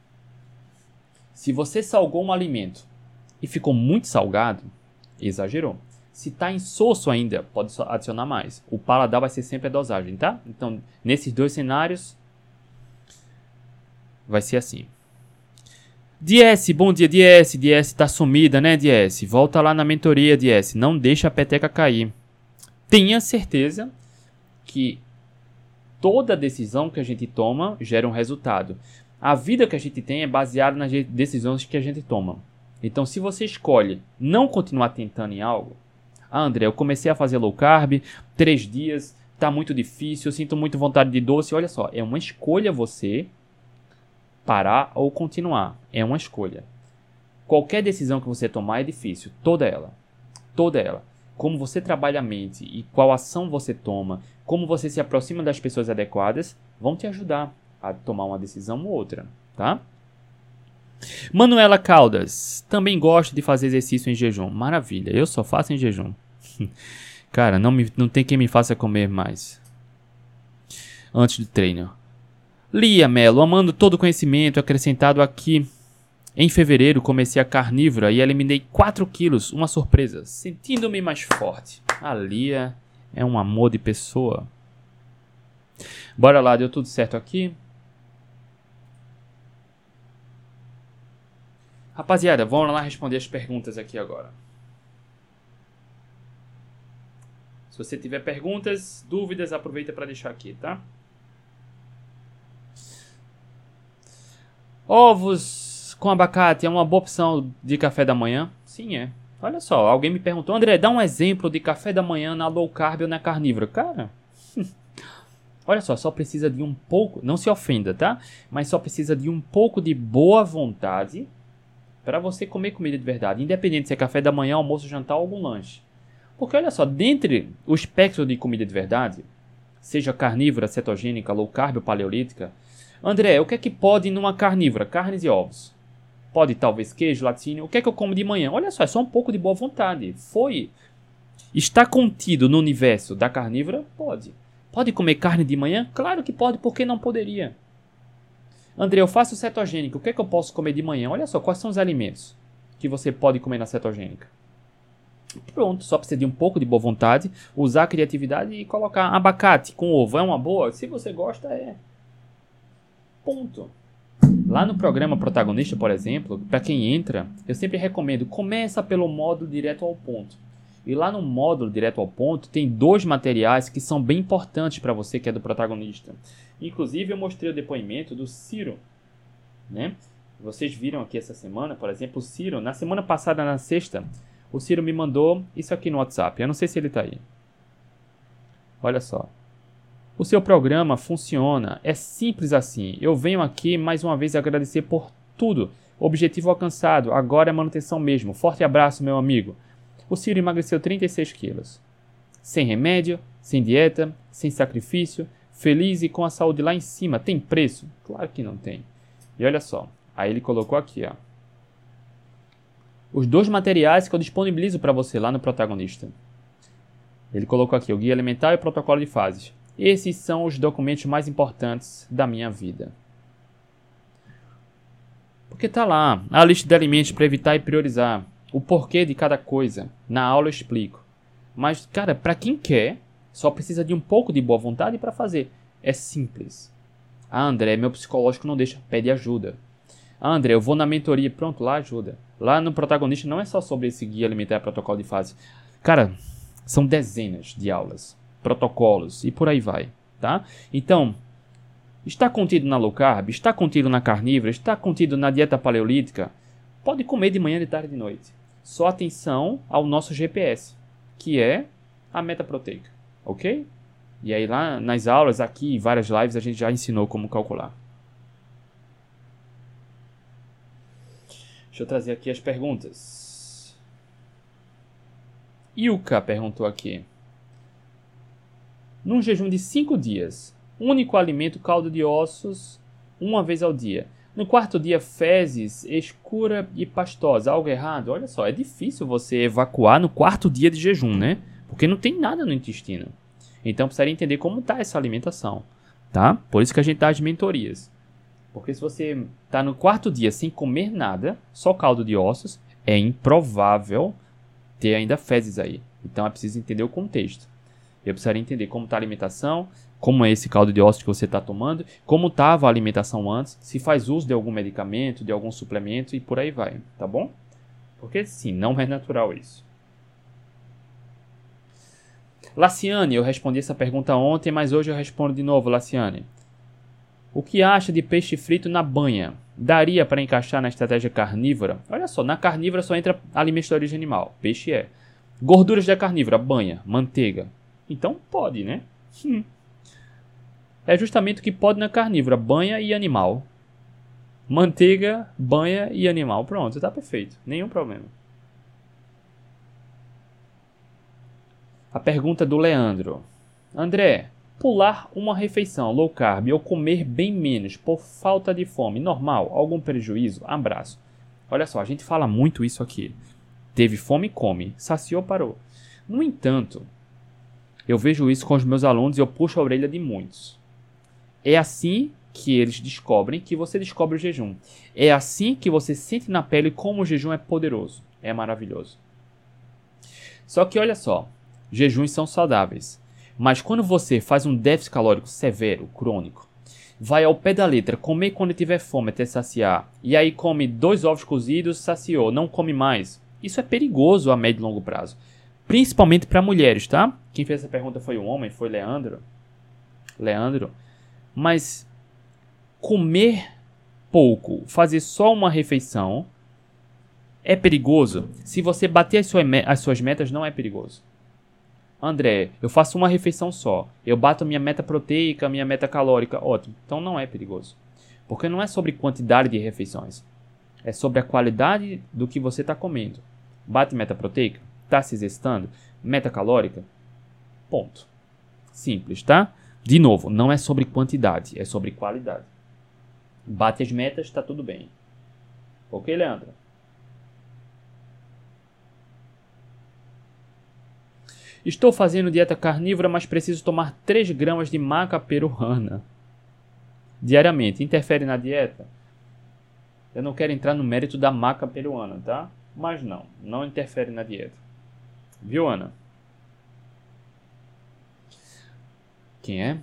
Se você salgou um alimento e ficou muito salgado, exagerou. Se está insosso ainda, pode adicionar mais. O paladar vai ser sempre a dosagem, tá? Então, nesses dois cenários, vai ser assim. DS, bom dia, DS. DS tá sumida, né, DS? Volta lá na mentoria, DS. Não deixa a peteca cair. Tenha certeza que toda decisão que a gente toma gera um resultado. A vida que a gente tem é baseada nas decisões que a gente toma. Então, se você escolhe não continuar tentando em algo, ah, André, eu comecei a fazer low carb, três dias, tá muito difícil, eu sinto muito vontade de doce. Olha só, é uma escolha você parar ou continuar. É uma escolha. Qualquer decisão que você tomar é difícil, toda ela. Toda ela. Como você trabalha a mente e qual ação você toma, como você se aproxima das pessoas adequadas, vão te ajudar a tomar uma decisão ou outra, tá? Manuela Caldas, também gosto de fazer exercício em jejum. Maravilha, eu só faço em jejum. *laughs* Cara, não, me, não tem quem me faça comer mais. Antes do treino. Lia Melo, amando todo o conhecimento acrescentado aqui. Em fevereiro comecei a carnívora e eliminei 4 quilos, uma surpresa, sentindo-me mais forte. A Lia é um amor de pessoa. Bora lá, deu tudo certo aqui? Rapaziada, vamos lá responder as perguntas aqui agora. Se você tiver perguntas, dúvidas, aproveita para deixar aqui, tá? Ovos com abacate é uma boa opção de café da manhã? Sim, é. Olha só, alguém me perguntou, André, dá um exemplo de café da manhã na low carb ou na carnívora. Cara, *laughs* olha só, só precisa de um pouco, não se ofenda, tá? Mas só precisa de um pouco de boa vontade para você comer comida de verdade, independente se é café da manhã, almoço, jantar ou algum lanche. Porque olha só, dentre o espectro de comida de verdade, seja carnívora, cetogênica, low carb ou paleolítica, André, o que é que pode numa carnívora? Carnes e ovos. Pode talvez queijo, laticínio. O que é que eu como de manhã? Olha só, é só um pouco de boa vontade. Foi. Está contido no universo da carnívora? Pode. Pode comer carne de manhã? Claro que pode, porque não poderia? André, eu faço cetogênica, o que é que eu posso comer de manhã? Olha só, quais são os alimentos que você pode comer na cetogênica? Pronto, só precisa de um pouco de boa vontade, usar a criatividade e colocar abacate com ovo. É uma boa? Se você gosta, é. Ponto. Lá no programa Protagonista, por exemplo, para quem entra, eu sempre recomendo começa pelo módulo direto ao ponto. E lá no módulo direto ao ponto tem dois materiais que são bem importantes para você que é do protagonista. Inclusive eu mostrei o depoimento do Ciro, né? Vocês viram aqui essa semana, por exemplo, o Ciro, na semana passada, na sexta, o Ciro me mandou isso aqui no WhatsApp. Eu não sei se ele está aí. Olha só. O seu programa funciona. É simples assim. Eu venho aqui mais uma vez agradecer por tudo. Objetivo alcançado. Agora é manutenção mesmo. Forte abraço, meu amigo. O Ciro emagreceu 36 quilos. Sem remédio, sem dieta, sem sacrifício, feliz e com a saúde lá em cima. Tem preço? Claro que não tem. E olha só, aí ele colocou aqui, ó. Os dois materiais que eu disponibilizo para você lá no protagonista. Ele colocou aqui o guia alimentar e o protocolo de fases. Esses são os documentos mais importantes da minha vida. Porque tá lá a lista de alimentos para evitar e priorizar, o porquê de cada coisa. Na aula eu explico. Mas, cara, para quem quer, só precisa de um pouco de boa vontade para fazer. É simples. Ah, André, meu psicológico não deixa, pede ajuda. Ah, André, eu vou na mentoria, pronto, lá ajuda. Lá no protagonista não é só sobre esse guia alimentar protocolo de fase. Cara, são dezenas de aulas, protocolos e por aí vai, tá? Então, está contido na low carb, está contido na carnívora, está contido na dieta paleolítica, pode comer de manhã, de tarde e de noite. Só atenção ao nosso GPS, que é a meta proteica, ok? E aí lá nas aulas, aqui, várias lives, a gente já ensinou como calcular. Deixa eu trazer aqui as perguntas. Ilka perguntou aqui. Num jejum de 5 dias, único alimento caldo de ossos, uma vez ao dia. No quarto dia, fezes escura e pastosa. Algo errado? Olha só, é difícil você evacuar no quarto dia de jejum, né? Porque não tem nada no intestino. Então precisaria entender como está essa alimentação, tá? Por isso que a gente dá as mentorias. Porque se você está no quarto dia sem comer nada, só caldo de ossos, é improvável ter ainda fezes aí. Então é preciso entender o contexto. Eu precisaria entender como está a alimentação, como é esse caldo de ossos que você está tomando, como estava a alimentação antes, se faz uso de algum medicamento, de algum suplemento e por aí vai, tá bom? Porque sim, não é natural isso. Laciane, eu respondi essa pergunta ontem, mas hoje eu respondo de novo, Laciane. O que acha de peixe frito na banha? Daria para encaixar na estratégia carnívora? Olha só, na carnívora só entra alimentos de origem animal. Peixe é. Gorduras da carnívora, banha, manteiga. Então pode, né? Hum. É justamente o que pode na carnívora, banha e animal. Manteiga, banha e animal. Pronto, tá perfeito. Nenhum problema. A pergunta do Leandro. André, pular uma refeição low carb ou comer bem menos por falta de fome, normal? Algum prejuízo? Abraço. Olha só, a gente fala muito isso aqui. Teve fome, come. Saciou, parou. No entanto, eu vejo isso com os meus alunos e eu puxo a orelha de muitos. É assim que eles descobrem que você descobre o jejum. É assim que você sente na pele como o jejum é poderoso. É maravilhoso. Só que olha só, jejuns são saudáveis. Mas quando você faz um déficit calórico severo, crônico, vai ao pé da letra, comer quando tiver fome até saciar, e aí come dois ovos cozidos, saciou, não come mais. Isso é perigoso a médio e longo prazo. Principalmente para mulheres, tá? Quem fez essa pergunta foi um homem, foi Leandro. Leandro. Mas comer pouco, fazer só uma refeição, é perigoso. Se você bater as suas, as suas metas, não é perigoso. André, eu faço uma refeição só. Eu bato minha meta proteica, minha meta calórica. Ótimo. Então não é perigoso. Porque não é sobre quantidade de refeições. É sobre a qualidade do que você está comendo. Bate meta proteica? Está se exercitando? Meta calórica? Ponto. Simples, tá? De novo, não é sobre quantidade, é sobre qualidade. Bate as metas, está tudo bem. Ok, Leandro? Estou fazendo dieta carnívora, mas preciso tomar 3 gramas de maca peruana diariamente. Interfere na dieta? Eu não quero entrar no mérito da maca peruana, tá? Mas não, não interfere na dieta. Viu, Ana? Quem é?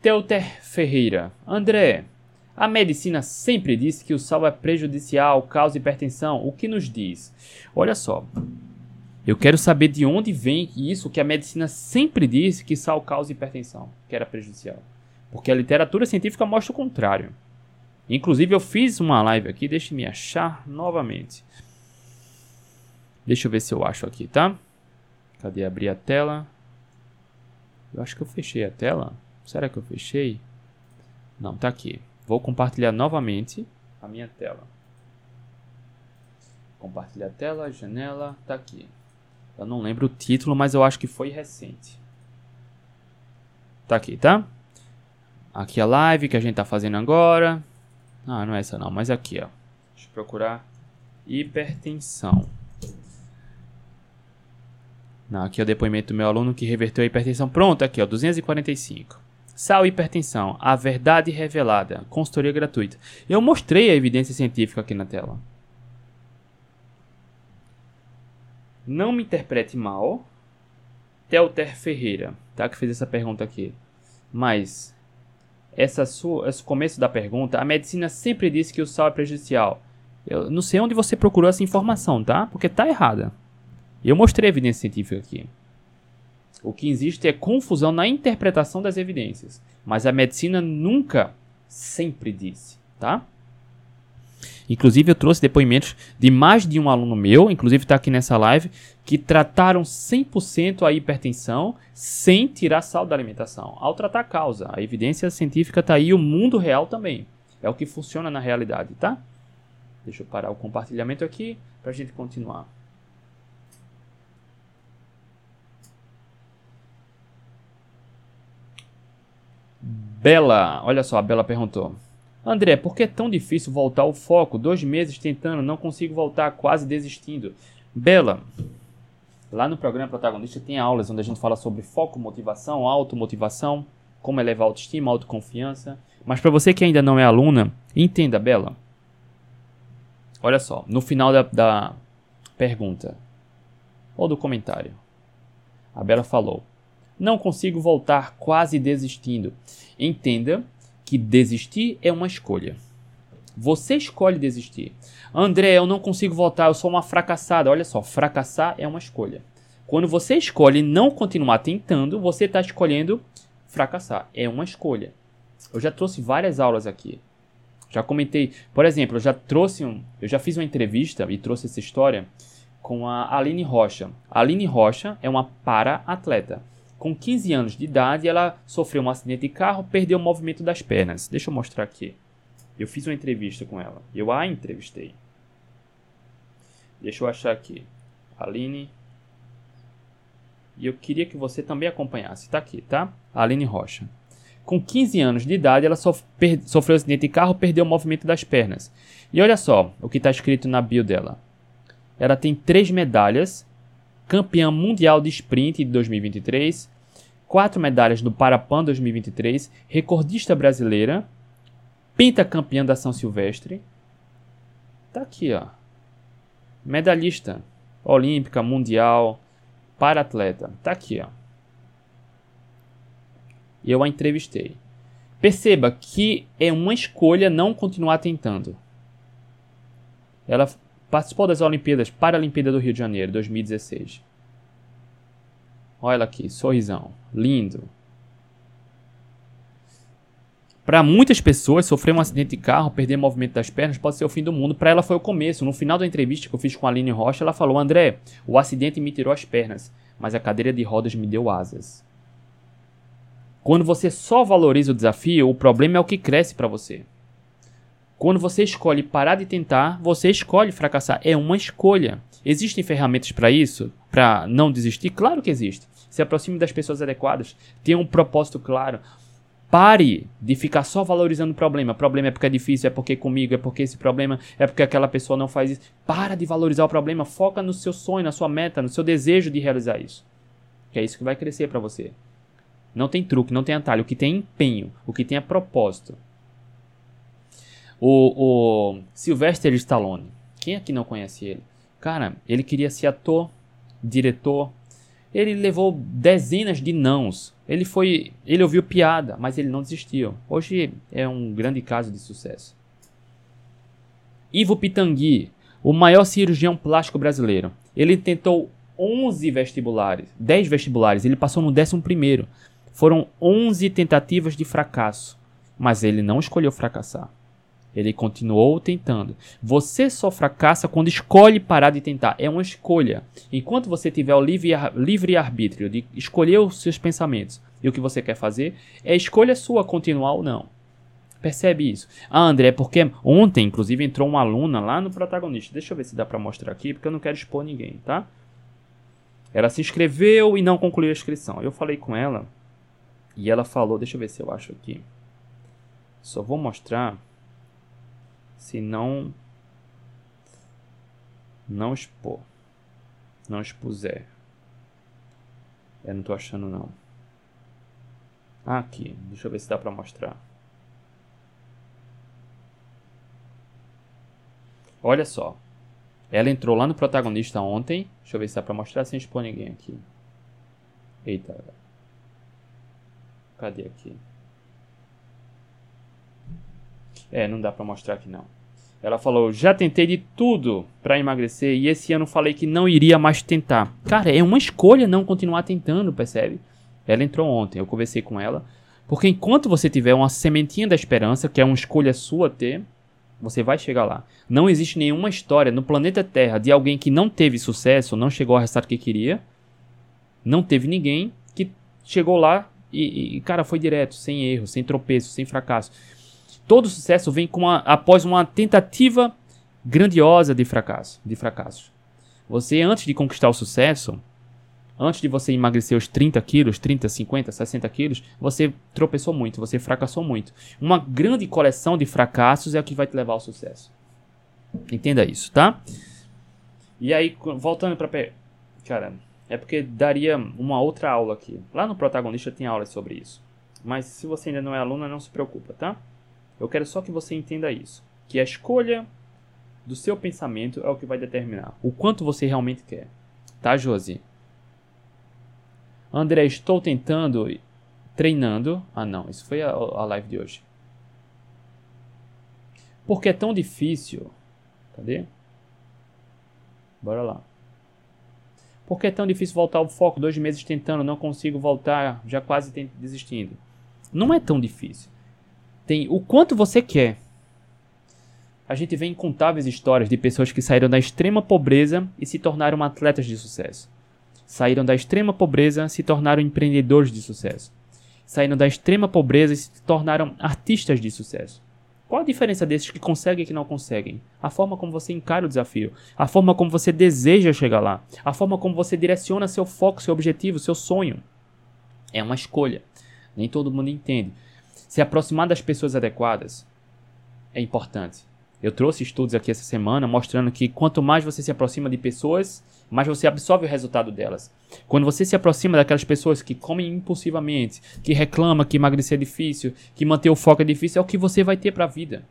Teuter Ferreira. André, a medicina sempre disse que o sal é prejudicial, causa hipertensão. O que nos diz? Olha só, eu quero saber de onde vem isso que a medicina sempre disse que sal causa hipertensão, que era prejudicial. Porque a literatura científica mostra o contrário. Inclusive eu fiz uma live aqui, deixe me achar novamente. Deixa eu ver se eu acho aqui, tá? Cadê abrir a tela? Eu acho que eu fechei a tela. Será que eu fechei? Não, tá aqui. Vou compartilhar novamente a minha tela. Compartilhar a tela, janela, tá aqui. Eu não lembro o título, mas eu acho que foi recente. Tá aqui, tá? Aqui a live que a gente tá fazendo agora. Ah, não é essa não, mas aqui, ó. Deixa eu procurar hipertensão. Não, aqui é o depoimento do meu aluno que reverteu a hipertensão. Pronto, aqui, ó, 245. Sal hipertensão, a verdade revelada, consultoria gratuita. Eu mostrei a evidência científica aqui na tela. Não me interprete mal, Telter Ferreira, tá? Que fez essa pergunta aqui. Mas, essa sua, esse começo da pergunta, a medicina sempre disse que o sal é prejudicial. Eu não sei onde você procurou essa informação, tá? Porque tá errada. Eu mostrei a evidência científica aqui. O que existe é confusão na interpretação das evidências. Mas a medicina nunca, sempre disse, tá? Inclusive, eu trouxe depoimentos de mais de um aluno meu, inclusive está aqui nessa live, que trataram 100% a hipertensão sem tirar sal da alimentação, ao tratar a causa. A evidência científica está aí, o mundo real também. É o que funciona na realidade, tá? Deixa eu parar o compartilhamento aqui para a gente continuar. Bela, olha só, a Bela perguntou. André, por que é tão difícil voltar ao foco? Dois meses tentando, não consigo voltar, quase desistindo. Bela, lá no programa Protagonista tem aulas onde a gente fala sobre foco, motivação, automotivação, como elevar a autoestima, autoconfiança. Mas para você que ainda não é aluna, entenda, Bela. Olha só, no final da, da pergunta ou do comentário, a Bela falou: Não consigo voltar, quase desistindo. Entenda que desistir é uma escolha. Você escolhe desistir. André, eu não consigo voltar, eu sou uma fracassada. Olha só, fracassar é uma escolha. Quando você escolhe não continuar tentando, você está escolhendo fracassar. É uma escolha. Eu já trouxe várias aulas aqui. Já comentei, por exemplo, eu já trouxe um, eu já fiz uma entrevista e trouxe essa história com a Aline Rocha. A Aline Rocha é uma para-atleta. Com 15 anos de idade, ela sofreu um acidente de carro, perdeu o movimento das pernas. Deixa eu mostrar aqui. Eu fiz uma entrevista com ela. Eu a entrevistei. Deixa eu achar aqui. Aline. E eu queria que você também acompanhasse. Tá aqui, tá? Aline Rocha. Com 15 anos de idade, ela sofreu um acidente de carro, perdeu o movimento das pernas. E olha só o que está escrito na bio dela. Ela tem três medalhas campeã mundial de sprint de 2023, quatro medalhas no Parapan 2023, recordista brasileira, pentacampeã da São Silvestre. Tá aqui, ó. Medalhista olímpica, mundial, para atleta. Tá aqui, ó. Eu a entrevistei. Perceba que é uma escolha não continuar tentando. Ela Participou das Olimpíadas Paralimpíada do Rio de Janeiro, 2016. Olha aqui, sorrisão. Lindo. Para muitas pessoas, sofrer um acidente de carro, perder movimento das pernas, pode ser o fim do mundo. Para ela foi o começo. No final da entrevista que eu fiz com a Aline Rocha, ela falou: André, o acidente me tirou as pernas, mas a cadeira de rodas me deu asas. Quando você só valoriza o desafio, o problema é o que cresce para você. Quando você escolhe parar de tentar, você escolhe fracassar. É uma escolha. Existem ferramentas para isso? Para não desistir? Claro que existe. Se aproxime das pessoas adequadas. Tenha um propósito claro. Pare de ficar só valorizando o problema. Problema é porque é difícil, é porque comigo, é porque esse problema, é porque aquela pessoa não faz isso. Para de valorizar o problema. Foca no seu sonho, na sua meta, no seu desejo de realizar isso. Que é isso que vai crescer para você. Não tem truque, não tem atalho. O que tem é empenho, o que tem é propósito. O, o Sylvester Stallone. Quem aqui não conhece ele? Cara, ele queria ser ator, diretor. Ele levou dezenas de nãos. Ele foi, ele ouviu piada, mas ele não desistiu. Hoje é um grande caso de sucesso. Ivo Pitangui, o maior cirurgião plástico brasileiro. Ele tentou 11 vestibulares, 10 vestibulares, ele passou no 11 primeiro. Foram 11 tentativas de fracasso, mas ele não escolheu fracassar. Ele continuou tentando. Você só fracassa quando escolhe parar de tentar. É uma escolha. Enquanto você tiver o livre, livre arbítrio de escolher os seus pensamentos e o que você quer fazer, é escolha sua continuar ou não. Percebe isso? Ah, André, porque ontem, inclusive, entrou uma aluna lá no protagonista. Deixa eu ver se dá para mostrar aqui, porque eu não quero expor ninguém, tá? Ela se inscreveu e não concluiu a inscrição. Eu falei com ela e ela falou, deixa eu ver se eu acho aqui. Só vou mostrar se não não expor, não expuser. Eu não tô achando não. Aqui, deixa eu ver se dá pra mostrar. Olha só. Ela entrou lá no protagonista ontem. Deixa eu ver se dá pra mostrar sem expor ninguém aqui. Eita. Cadê aqui? É, não dá pra mostrar aqui não. Ela falou: Já tentei de tudo para emagrecer e esse ano falei que não iria mais tentar. Cara, é uma escolha não continuar tentando, percebe? Ela entrou ontem, eu conversei com ela. Porque enquanto você tiver uma sementinha da esperança, que é uma escolha sua ter, você vai chegar lá. Não existe nenhuma história no planeta Terra de alguém que não teve sucesso, não chegou ao resultado que queria. Não teve ninguém que chegou lá e, e cara, foi direto, sem erro, sem tropeço, sem fracasso. Todo sucesso vem com uma, após uma tentativa grandiosa de fracasso, de fracassos. Você, antes de conquistar o sucesso, antes de você emagrecer os 30 quilos, 30, 50, 60 quilos, você tropeçou muito, você fracassou muito. Uma grande coleção de fracassos é o que vai te levar ao sucesso. Entenda isso, tá? E aí, voltando para. Cara, é porque daria uma outra aula aqui. Lá no protagonista tem aulas sobre isso. Mas se você ainda não é aluna, não se preocupa, tá? Eu quero só que você entenda isso. Que a escolha do seu pensamento é o que vai determinar o quanto você realmente quer. Tá, Josi? André, estou tentando, treinando. Ah, não, isso foi a, a live de hoje. Porque é tão difícil. Cadê? Bora lá. Porque é tão difícil voltar ao foco? Dois meses tentando, não consigo voltar, já quase desistindo. Não é tão difícil tem o quanto você quer. A gente vê incontáveis histórias de pessoas que saíram da extrema pobreza e se tornaram atletas de sucesso. Saíram da extrema pobreza e se tornaram empreendedores de sucesso. Saíram da extrema pobreza e se tornaram artistas de sucesso. Qual a diferença desses que conseguem e que não conseguem? A forma como você encara o desafio, a forma como você deseja chegar lá, a forma como você direciona seu foco, seu objetivo, seu sonho. É uma escolha. Nem todo mundo entende. Se aproximar das pessoas adequadas é importante. Eu trouxe estudos aqui essa semana mostrando que quanto mais você se aproxima de pessoas, mais você absorve o resultado delas. Quando você se aproxima daquelas pessoas que comem impulsivamente, que reclamam que emagrecer é difícil, que manter o foco é difícil, é o que você vai ter para a vida.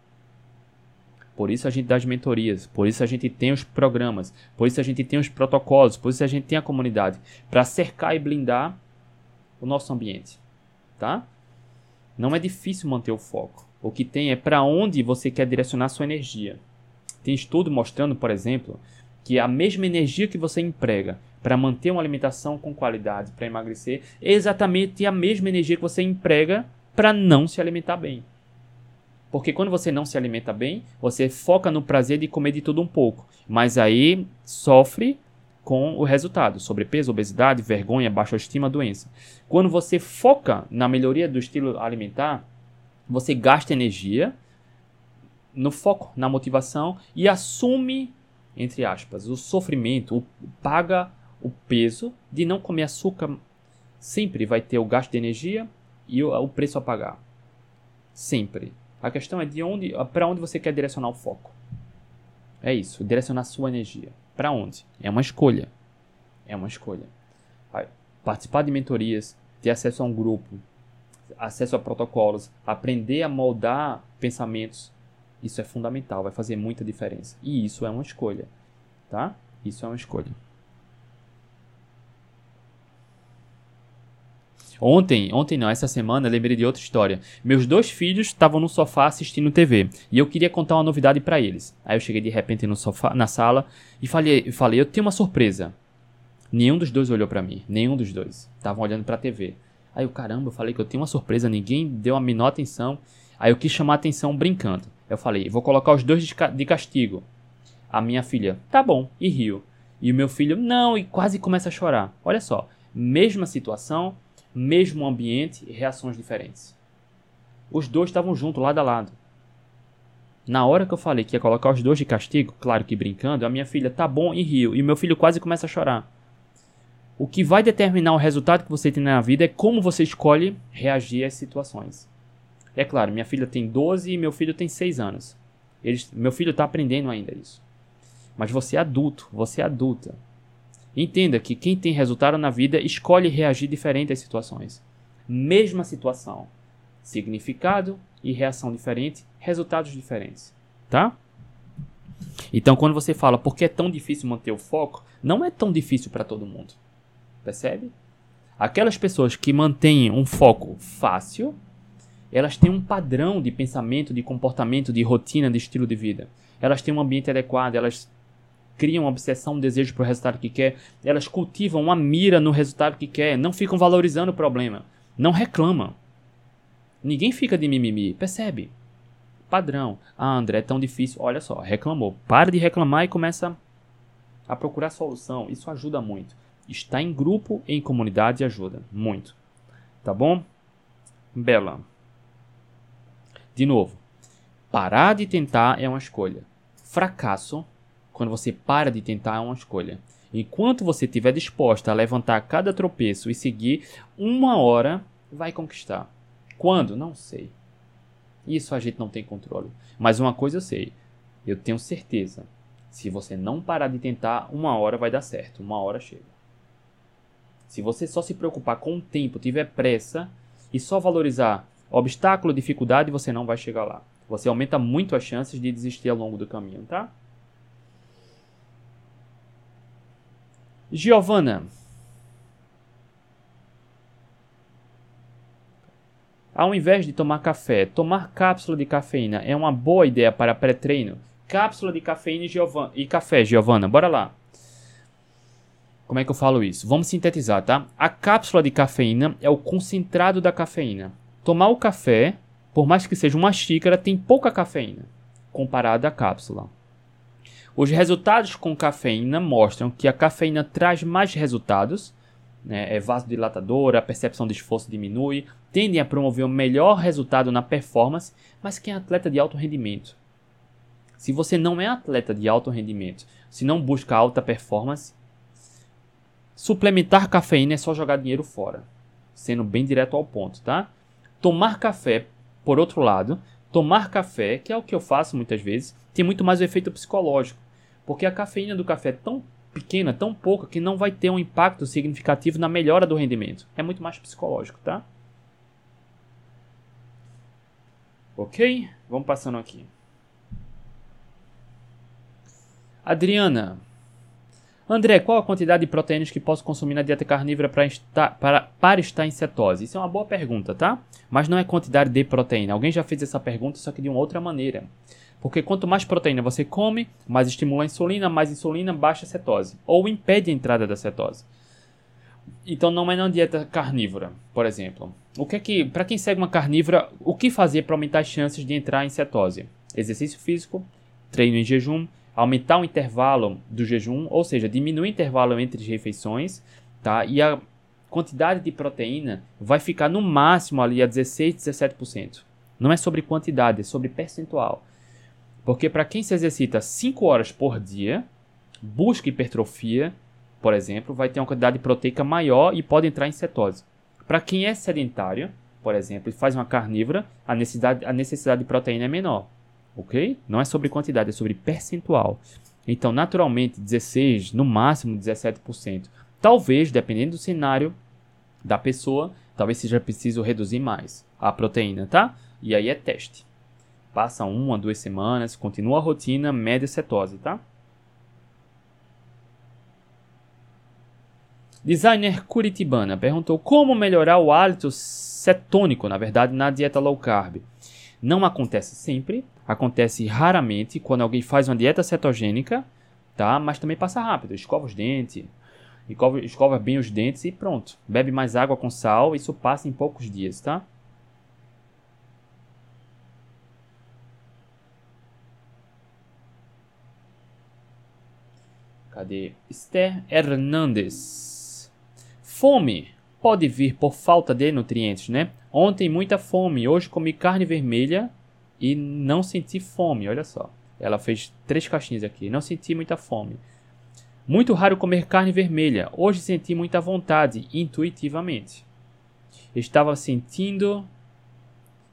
Por isso a gente dá as mentorias, por isso a gente tem os programas, por isso a gente tem os protocolos, por isso a gente tem a comunidade para cercar e blindar o nosso ambiente, tá? Não é difícil manter o foco. O que tem é para onde você quer direcionar sua energia. Tem estudo mostrando, por exemplo, que a mesma energia que você emprega para manter uma alimentação com qualidade, para emagrecer, é exatamente a mesma energia que você emprega para não se alimentar bem. Porque quando você não se alimenta bem, você foca no prazer de comer de tudo um pouco, mas aí sofre com o resultado: sobrepeso, obesidade, vergonha, baixa autoestima, doença. Quando você foca na melhoria do estilo alimentar, você gasta energia no foco, na motivação e assume, entre aspas, o sofrimento, o, paga o peso de não comer açúcar. Sempre vai ter o gasto de energia e o, o preço a pagar. Sempre. A questão é de onde, para onde você quer direcionar o foco. É isso, direcionar sua energia. Para onde? É uma escolha. É uma escolha. Participar de mentorias, ter acesso a um grupo, acesso a protocolos, aprender a moldar pensamentos, isso é fundamental, vai fazer muita diferença. E isso é uma escolha, tá? Isso é uma escolha. Ontem, ontem não, essa semana, lembrei de outra história. Meus dois filhos estavam no sofá assistindo TV e eu queria contar uma novidade para eles. Aí eu cheguei de repente no sofá, na sala e falei, falei, eu tenho uma surpresa. Nenhum dos dois olhou para mim, nenhum dos dois. Estavam olhando para TV. Aí eu, caramba, eu falei que eu tenho uma surpresa, ninguém deu a menor atenção. Aí eu quis chamar a atenção brincando. Eu falei, vou colocar os dois de castigo. A minha filha, tá bom, e riu. E o meu filho, não, e quase começa a chorar. Olha só, mesma situação, mesmo ambiente e reações diferentes. Os dois estavam juntos, lado a lado. Na hora que eu falei que ia colocar os dois de castigo, claro que brincando, a minha filha tá bom e riu, e meu filho quase começa a chorar. O que vai determinar o resultado que você tem na vida é como você escolhe reagir às situações. É claro, minha filha tem 12 e meu filho tem 6 anos. Eles, meu filho está aprendendo ainda isso. Mas você é adulto, você é adulta. Entenda que quem tem resultado na vida escolhe reagir diferente às situações. Mesma situação, significado e reação diferente, resultados diferentes, tá? Então, quando você fala por que é tão difícil manter o foco, não é tão difícil para todo mundo. Percebe? Aquelas pessoas que mantêm um foco fácil, elas têm um padrão de pensamento, de comportamento, de rotina, de estilo de vida. Elas têm um ambiente adequado, elas criam uma obsessão, um desejo para o resultado que quer, elas cultivam uma mira no resultado que quer, não ficam valorizando o problema, não reclamam. Ninguém fica de mimimi, percebe? Padrão. Ah, André, é tão difícil. Olha só, reclamou. Para de reclamar e começa a procurar solução. Isso ajuda muito. Estar em grupo, em comunidade ajuda muito. Tá bom? Bela. De novo, parar de tentar é uma escolha. Fracasso quando você para de tentar, é uma escolha. Enquanto você estiver disposta a levantar cada tropeço e seguir uma hora, vai conquistar. Quando? Não sei. Isso a gente não tem controle. Mas uma coisa eu sei. Eu tenho certeza. Se você não parar de tentar, uma hora vai dar certo. Uma hora chega. Se você só se preocupar com o tempo, tiver pressa e só valorizar obstáculo, dificuldade, você não vai chegar lá. Você aumenta muito as chances de desistir ao longo do caminho, tá? Giovana. Ao invés de tomar café, tomar cápsula de cafeína é uma boa ideia para pré-treino? Cápsula de cafeína e, e café, Giovana, bora lá. Como é que eu falo isso? Vamos sintetizar, tá? A cápsula de cafeína é o concentrado da cafeína. Tomar o café, por mais que seja uma xícara, tem pouca cafeína comparada à cápsula. Os resultados com cafeína mostram que a cafeína traz mais resultados, né, é vasodilatadora, a percepção de esforço diminui, tendem a promover um melhor resultado na performance, mas quem é atleta de alto rendimento? Se você não é atleta de alto rendimento, se não busca alta performance, suplementar cafeína é só jogar dinheiro fora, sendo bem direto ao ponto, tá? Tomar café, por outro lado, tomar café, que é o que eu faço muitas vezes, tem muito mais efeito psicológico. Porque a cafeína do café é tão pequena, tão pouca, que não vai ter um impacto significativo na melhora do rendimento. É muito mais psicológico, tá? Ok? Vamos passando aqui. Adriana. André, qual a quantidade de proteínas que posso consumir na dieta carnívora para estar, para, para estar em cetose? Isso é uma boa pergunta, tá? Mas não é quantidade de proteína. Alguém já fez essa pergunta, só que de uma outra maneira. Porque quanto mais proteína você come, mais estimula a insulina, mais insulina baixa a cetose, ou impede a entrada da cetose. Então não é na dieta carnívora, por exemplo. O que é que, para quem segue uma carnívora, o que fazer para aumentar as chances de entrar em cetose? Exercício físico, treino em jejum, aumentar o intervalo do jejum, ou seja, diminuir o intervalo entre as refeições, tá? E a quantidade de proteína vai ficar no máximo ali a 16, 17%. Não é sobre quantidade, é sobre percentual. Porque para quem se exercita 5 horas por dia, busca hipertrofia, por exemplo, vai ter uma quantidade proteica maior e pode entrar em cetose. Para quem é sedentário, por exemplo, e faz uma carnívora, a necessidade, a necessidade de proteína é menor. Ok? Não é sobre quantidade, é sobre percentual. Então, naturalmente, 16, no máximo 17%. Talvez, dependendo do cenário da pessoa, talvez seja preciso reduzir mais a proteína, tá? E aí é teste. Passa uma, duas semanas, continua a rotina, média cetose, tá? Designer Curitibana perguntou como melhorar o hálito cetônico, na verdade, na dieta low carb. Não acontece sempre, acontece raramente quando alguém faz uma dieta cetogênica, tá? Mas também passa rápido, escova os dentes, escova, escova bem os dentes e pronto. Bebe mais água com sal, isso passa em poucos dias, tá? Cadê? Esther Hernandes. Fome pode vir por falta de nutrientes, né? Ontem muita fome, hoje comi carne vermelha e não senti fome, olha só. Ela fez três caixinhas aqui, não senti muita fome. Muito raro comer carne vermelha, hoje senti muita vontade, intuitivamente. Estava sentindo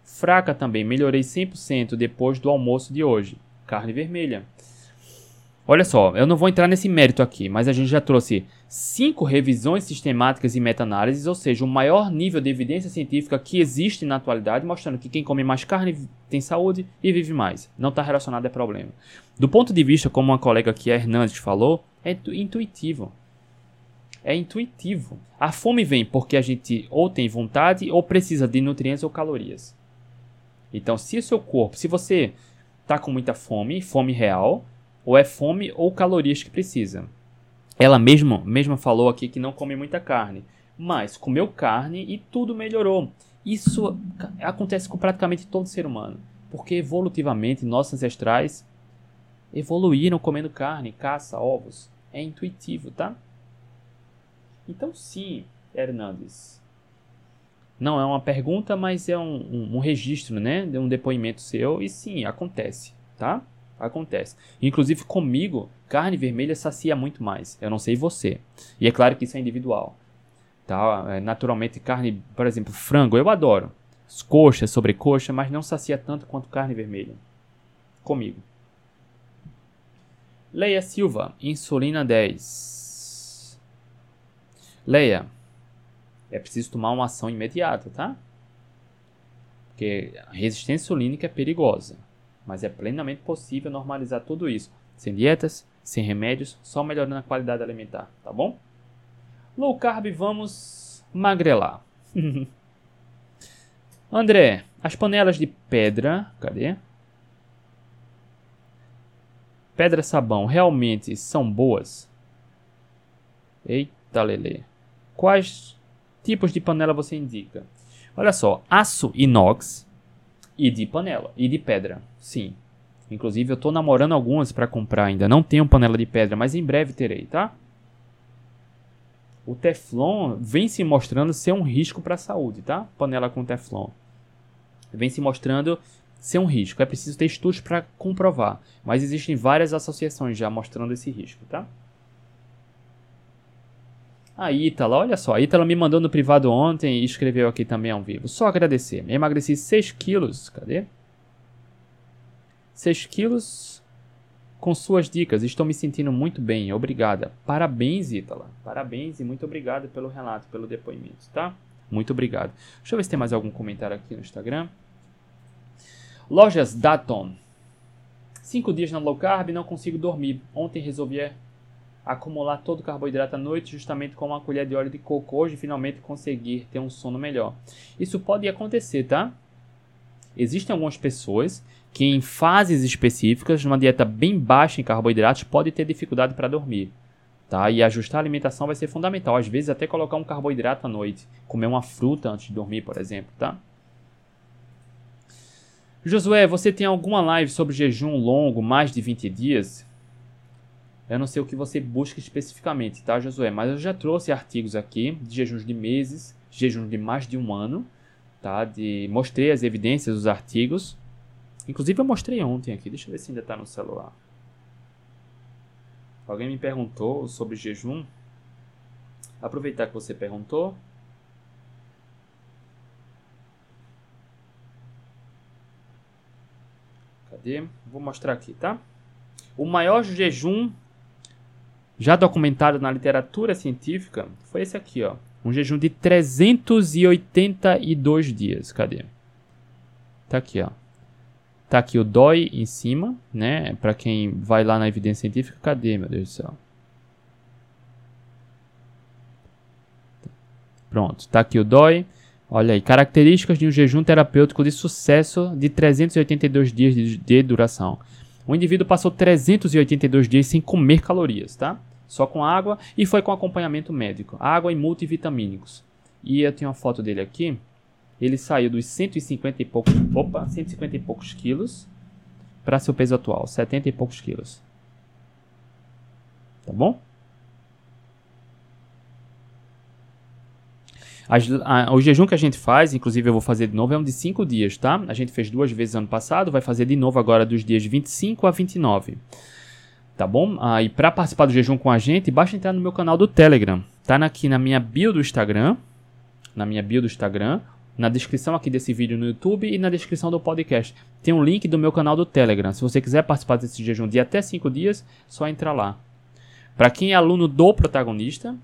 fraca também, melhorei 100% depois do almoço de hoje. Carne vermelha. Olha só, eu não vou entrar nesse mérito aqui, mas a gente já trouxe cinco revisões sistemáticas e meta-análises, ou seja, o maior nível de evidência científica que existe na atualidade, mostrando que quem come mais carne tem saúde e vive mais. Não está relacionado a problema. Do ponto de vista, como uma colega aqui, a Hernandes, falou, é intuitivo. É intuitivo. A fome vem porque a gente ou tem vontade ou precisa de nutrientes ou calorias. Então, se o seu corpo, se você está com muita fome, fome real, ou é fome ou calorias que precisa. Ela mesma, mesma falou aqui que não come muita carne, mas comeu carne e tudo melhorou. Isso acontece com praticamente todo ser humano, porque evolutivamente nossos ancestrais evoluíram comendo carne, caça, ovos. É intuitivo, tá? Então sim, Hernandes. Não é uma pergunta, mas é um, um, um registro, né? De um depoimento seu. E sim, acontece, tá? Acontece. Inclusive comigo, carne vermelha sacia muito mais. Eu não sei você. E é claro que isso é individual. Tá? É, naturalmente, carne, por exemplo, frango, eu adoro. Coxa, sobrecoxa, mas não sacia tanto quanto carne vermelha. Comigo. Leia Silva, insulina 10. Leia, é preciso tomar uma ação imediata, tá? Porque a resistência insulínica é perigosa mas é plenamente possível normalizar tudo isso, sem dietas, sem remédios, só melhorando a qualidade alimentar, tá bom? Low carb, vamos magrelar. *laughs* André, as panelas de pedra, cadê? Pedra sabão realmente são boas? Eita lele. Quais tipos de panela você indica? Olha só, aço inox e de panela. E de pedra, sim. Inclusive eu tô namorando algumas para comprar ainda. Não tenho panela de pedra, mas em breve terei, tá? O Teflon vem se mostrando ser um risco para a saúde, tá? Panela com Teflon. Vem se mostrando ser um risco. É preciso ter estudos para comprovar. Mas existem várias associações já mostrando esse risco, tá? A Ítala, olha só, a Ítala me mandou no privado ontem e escreveu aqui também ao vivo. Só agradecer. Emagreci 6 quilos. Cadê? 6 quilos com suas dicas. Estou me sentindo muito bem. Obrigada. Parabéns, Ítala. Parabéns e muito obrigado pelo relato, pelo depoimento, tá? Muito obrigado. Deixa eu ver se tem mais algum comentário aqui no Instagram. Lojas Daton. Cinco dias na low carb não consigo dormir. Ontem resolvi acumular todo o carboidrato à noite justamente com uma colher de óleo de coco. Hoje finalmente conseguir ter um sono melhor. Isso pode acontecer, tá? Existem algumas pessoas que em fases específicas, numa dieta bem baixa em carboidratos, pode ter dificuldade para dormir. Tá? E ajustar a alimentação vai ser fundamental. Às vezes até colocar um carboidrato à noite, comer uma fruta antes de dormir, por exemplo, tá? Josué, você tem alguma live sobre jejum longo, mais de 20 dias? Eu não sei o que você busca especificamente, tá, Josué? Mas eu já trouxe artigos aqui de jejuns de meses, jejuns de mais de um ano, tá? De, mostrei as evidências dos artigos. Inclusive eu mostrei ontem aqui, deixa eu ver se ainda está no celular. Alguém me perguntou sobre jejum. Aproveitar que você perguntou. Cadê? Vou mostrar aqui, tá? O maior jejum já documentado na literatura científica foi esse aqui, ó. Um jejum de 382 dias. Cadê? Tá aqui, ó. Tá aqui o DOI em cima, né? Para quem vai lá na evidência científica, cadê, meu Deus do céu? Pronto, tá aqui o DOI. Olha aí, características de um jejum terapêutico de sucesso de 382 dias de, de duração. O indivíduo passou 382 dias sem comer calorias, tá? Só com água e foi com acompanhamento médico, água e multivitamínicos. E eu tenho uma foto dele aqui. Ele saiu dos 150 e poucos, opa, 150 e poucos quilos para seu peso atual, 70 e poucos quilos. Tá bom? O jejum que a gente faz, inclusive eu vou fazer de novo, é um de 5 dias, tá? A gente fez duas vezes ano passado, vai fazer de novo agora dos dias 25 a 29 tá bom? Ah, e para participar do jejum com a gente, basta entrar no meu canal do Telegram. Tá aqui na minha bio do Instagram, na minha bio do Instagram, na descrição aqui desse vídeo no YouTube e na descrição do podcast. Tem um link do meu canal do Telegram. Se você quiser participar desse jejum de até 5 dias, só entrar lá. Para quem é aluno do protagonista,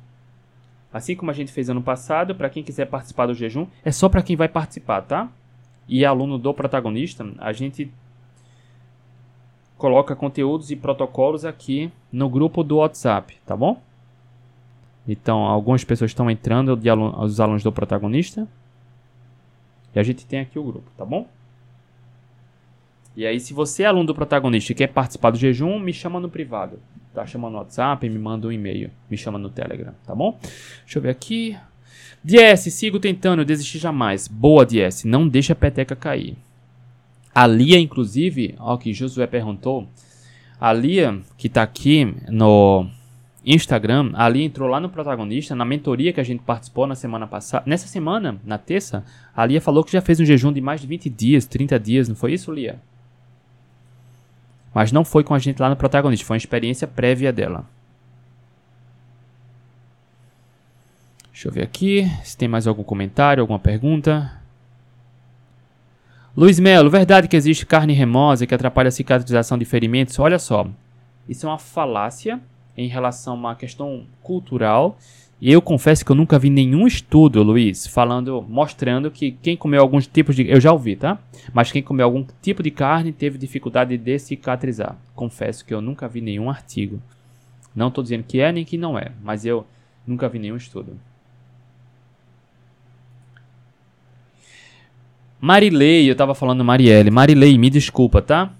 assim como a gente fez ano passado, para quem quiser participar do jejum, é só para quem vai participar, tá? E é aluno do protagonista, a gente coloca conteúdos e protocolos aqui no grupo do WhatsApp, tá bom? Então, algumas pessoas estão entrando, de aluno, os alunos do protagonista. E a gente tem aqui o grupo, tá bom? E aí, se você é aluno do protagonista e quer participar do jejum, me chama no privado. Tá? Chama no WhatsApp, me manda um e-mail. Me chama no Telegram, tá bom? Deixa eu ver aqui. DS, sigo tentando, desistir jamais. Boa, DS, não deixa a peteca cair. A Lia, inclusive, ó, que Josué perguntou. A Lia, que tá aqui no Instagram, ali entrou lá no protagonista, na mentoria que a gente participou na semana passada. Nessa semana, na terça, a Lia falou que já fez um jejum de mais de 20 dias, 30 dias, não foi isso, Lia? Mas não foi com a gente lá no protagonista, foi uma experiência prévia dela. Deixa eu ver aqui se tem mais algum comentário, alguma pergunta. Luiz Melo, verdade que existe carne remosa que atrapalha a cicatrização de ferimentos? Olha só, isso é uma falácia em relação a uma questão cultural. E eu confesso que eu nunca vi nenhum estudo, Luiz, falando, mostrando que quem comeu alguns tipos de. Eu já ouvi, tá? Mas quem comeu algum tipo de carne teve dificuldade de cicatrizar. Confesso que eu nunca vi nenhum artigo. Não estou dizendo que é nem que não é, mas eu nunca vi nenhum estudo. Marilei, eu estava falando Marielle. Marilei, me desculpa, tá?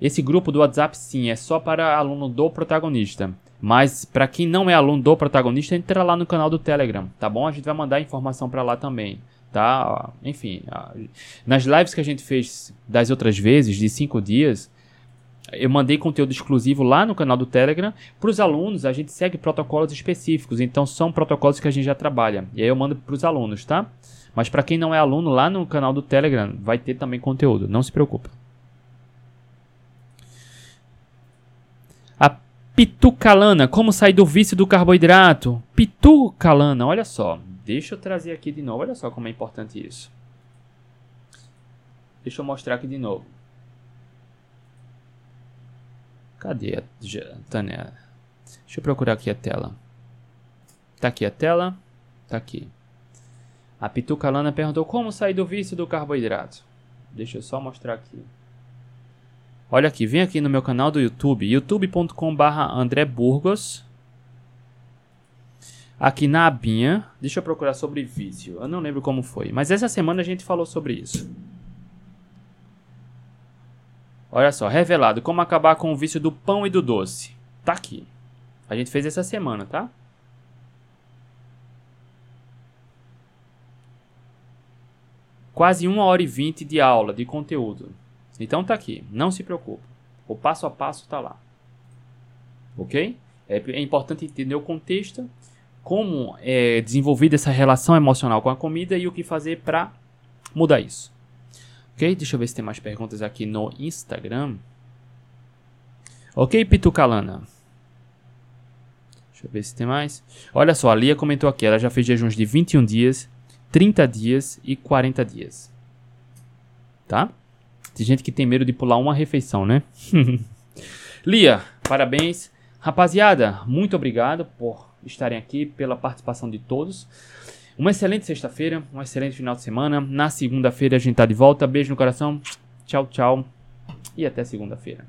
Esse grupo do WhatsApp, sim, é só para aluno do protagonista. Mas para quem não é aluno do protagonista, entra lá no canal do Telegram, tá bom? A gente vai mandar informação para lá também, tá? Enfim, nas lives que a gente fez das outras vezes, de cinco dias, eu mandei conteúdo exclusivo lá no canal do Telegram. Para os alunos, a gente segue protocolos específicos, então são protocolos que a gente já trabalha. E aí eu mando para os alunos, tá? Mas para quem não é aluno, lá no canal do Telegram vai ter também conteúdo, não se preocupa. Pitucalana, como sair do vício do carboidrato? Pitucalana, olha só. Deixa eu trazer aqui de novo, olha só como é importante isso. Deixa eu mostrar aqui de novo. Cadê a Tânia? Deixa eu procurar aqui a tela. Tá aqui a tela. Tá aqui. A Pitucalana perguntou como sair do vício do carboidrato. Deixa eu só mostrar aqui. Olha aqui, vem aqui no meu canal do YouTube, youtube.com.br André Burgos. Aqui na abinha, deixa eu procurar sobre vício. Eu não lembro como foi, mas essa semana a gente falou sobre isso. Olha só, revelado como acabar com o vício do pão e do doce. Tá aqui. A gente fez essa semana, tá? Quase uma hora e vinte de aula, de conteúdo. Então tá aqui, não se preocupe. O passo a passo tá lá. Ok? É, é importante entender o contexto, como é desenvolvida essa relação emocional com a comida e o que fazer para mudar isso. Ok? Deixa eu ver se tem mais perguntas aqui no Instagram. Ok, Pitucalana? Deixa eu ver se tem mais. Olha só, a Lia comentou aqui, ela já fez jejuns de 21 dias, 30 dias e 40 dias. Tá? Tem gente que tem medo de pular uma refeição, né? *laughs* Lia, parabéns. Rapaziada, muito obrigado por estarem aqui, pela participação de todos. Uma excelente sexta-feira, um excelente final de semana. Na segunda-feira a gente tá de volta. Beijo no coração. Tchau, tchau. E até segunda-feira.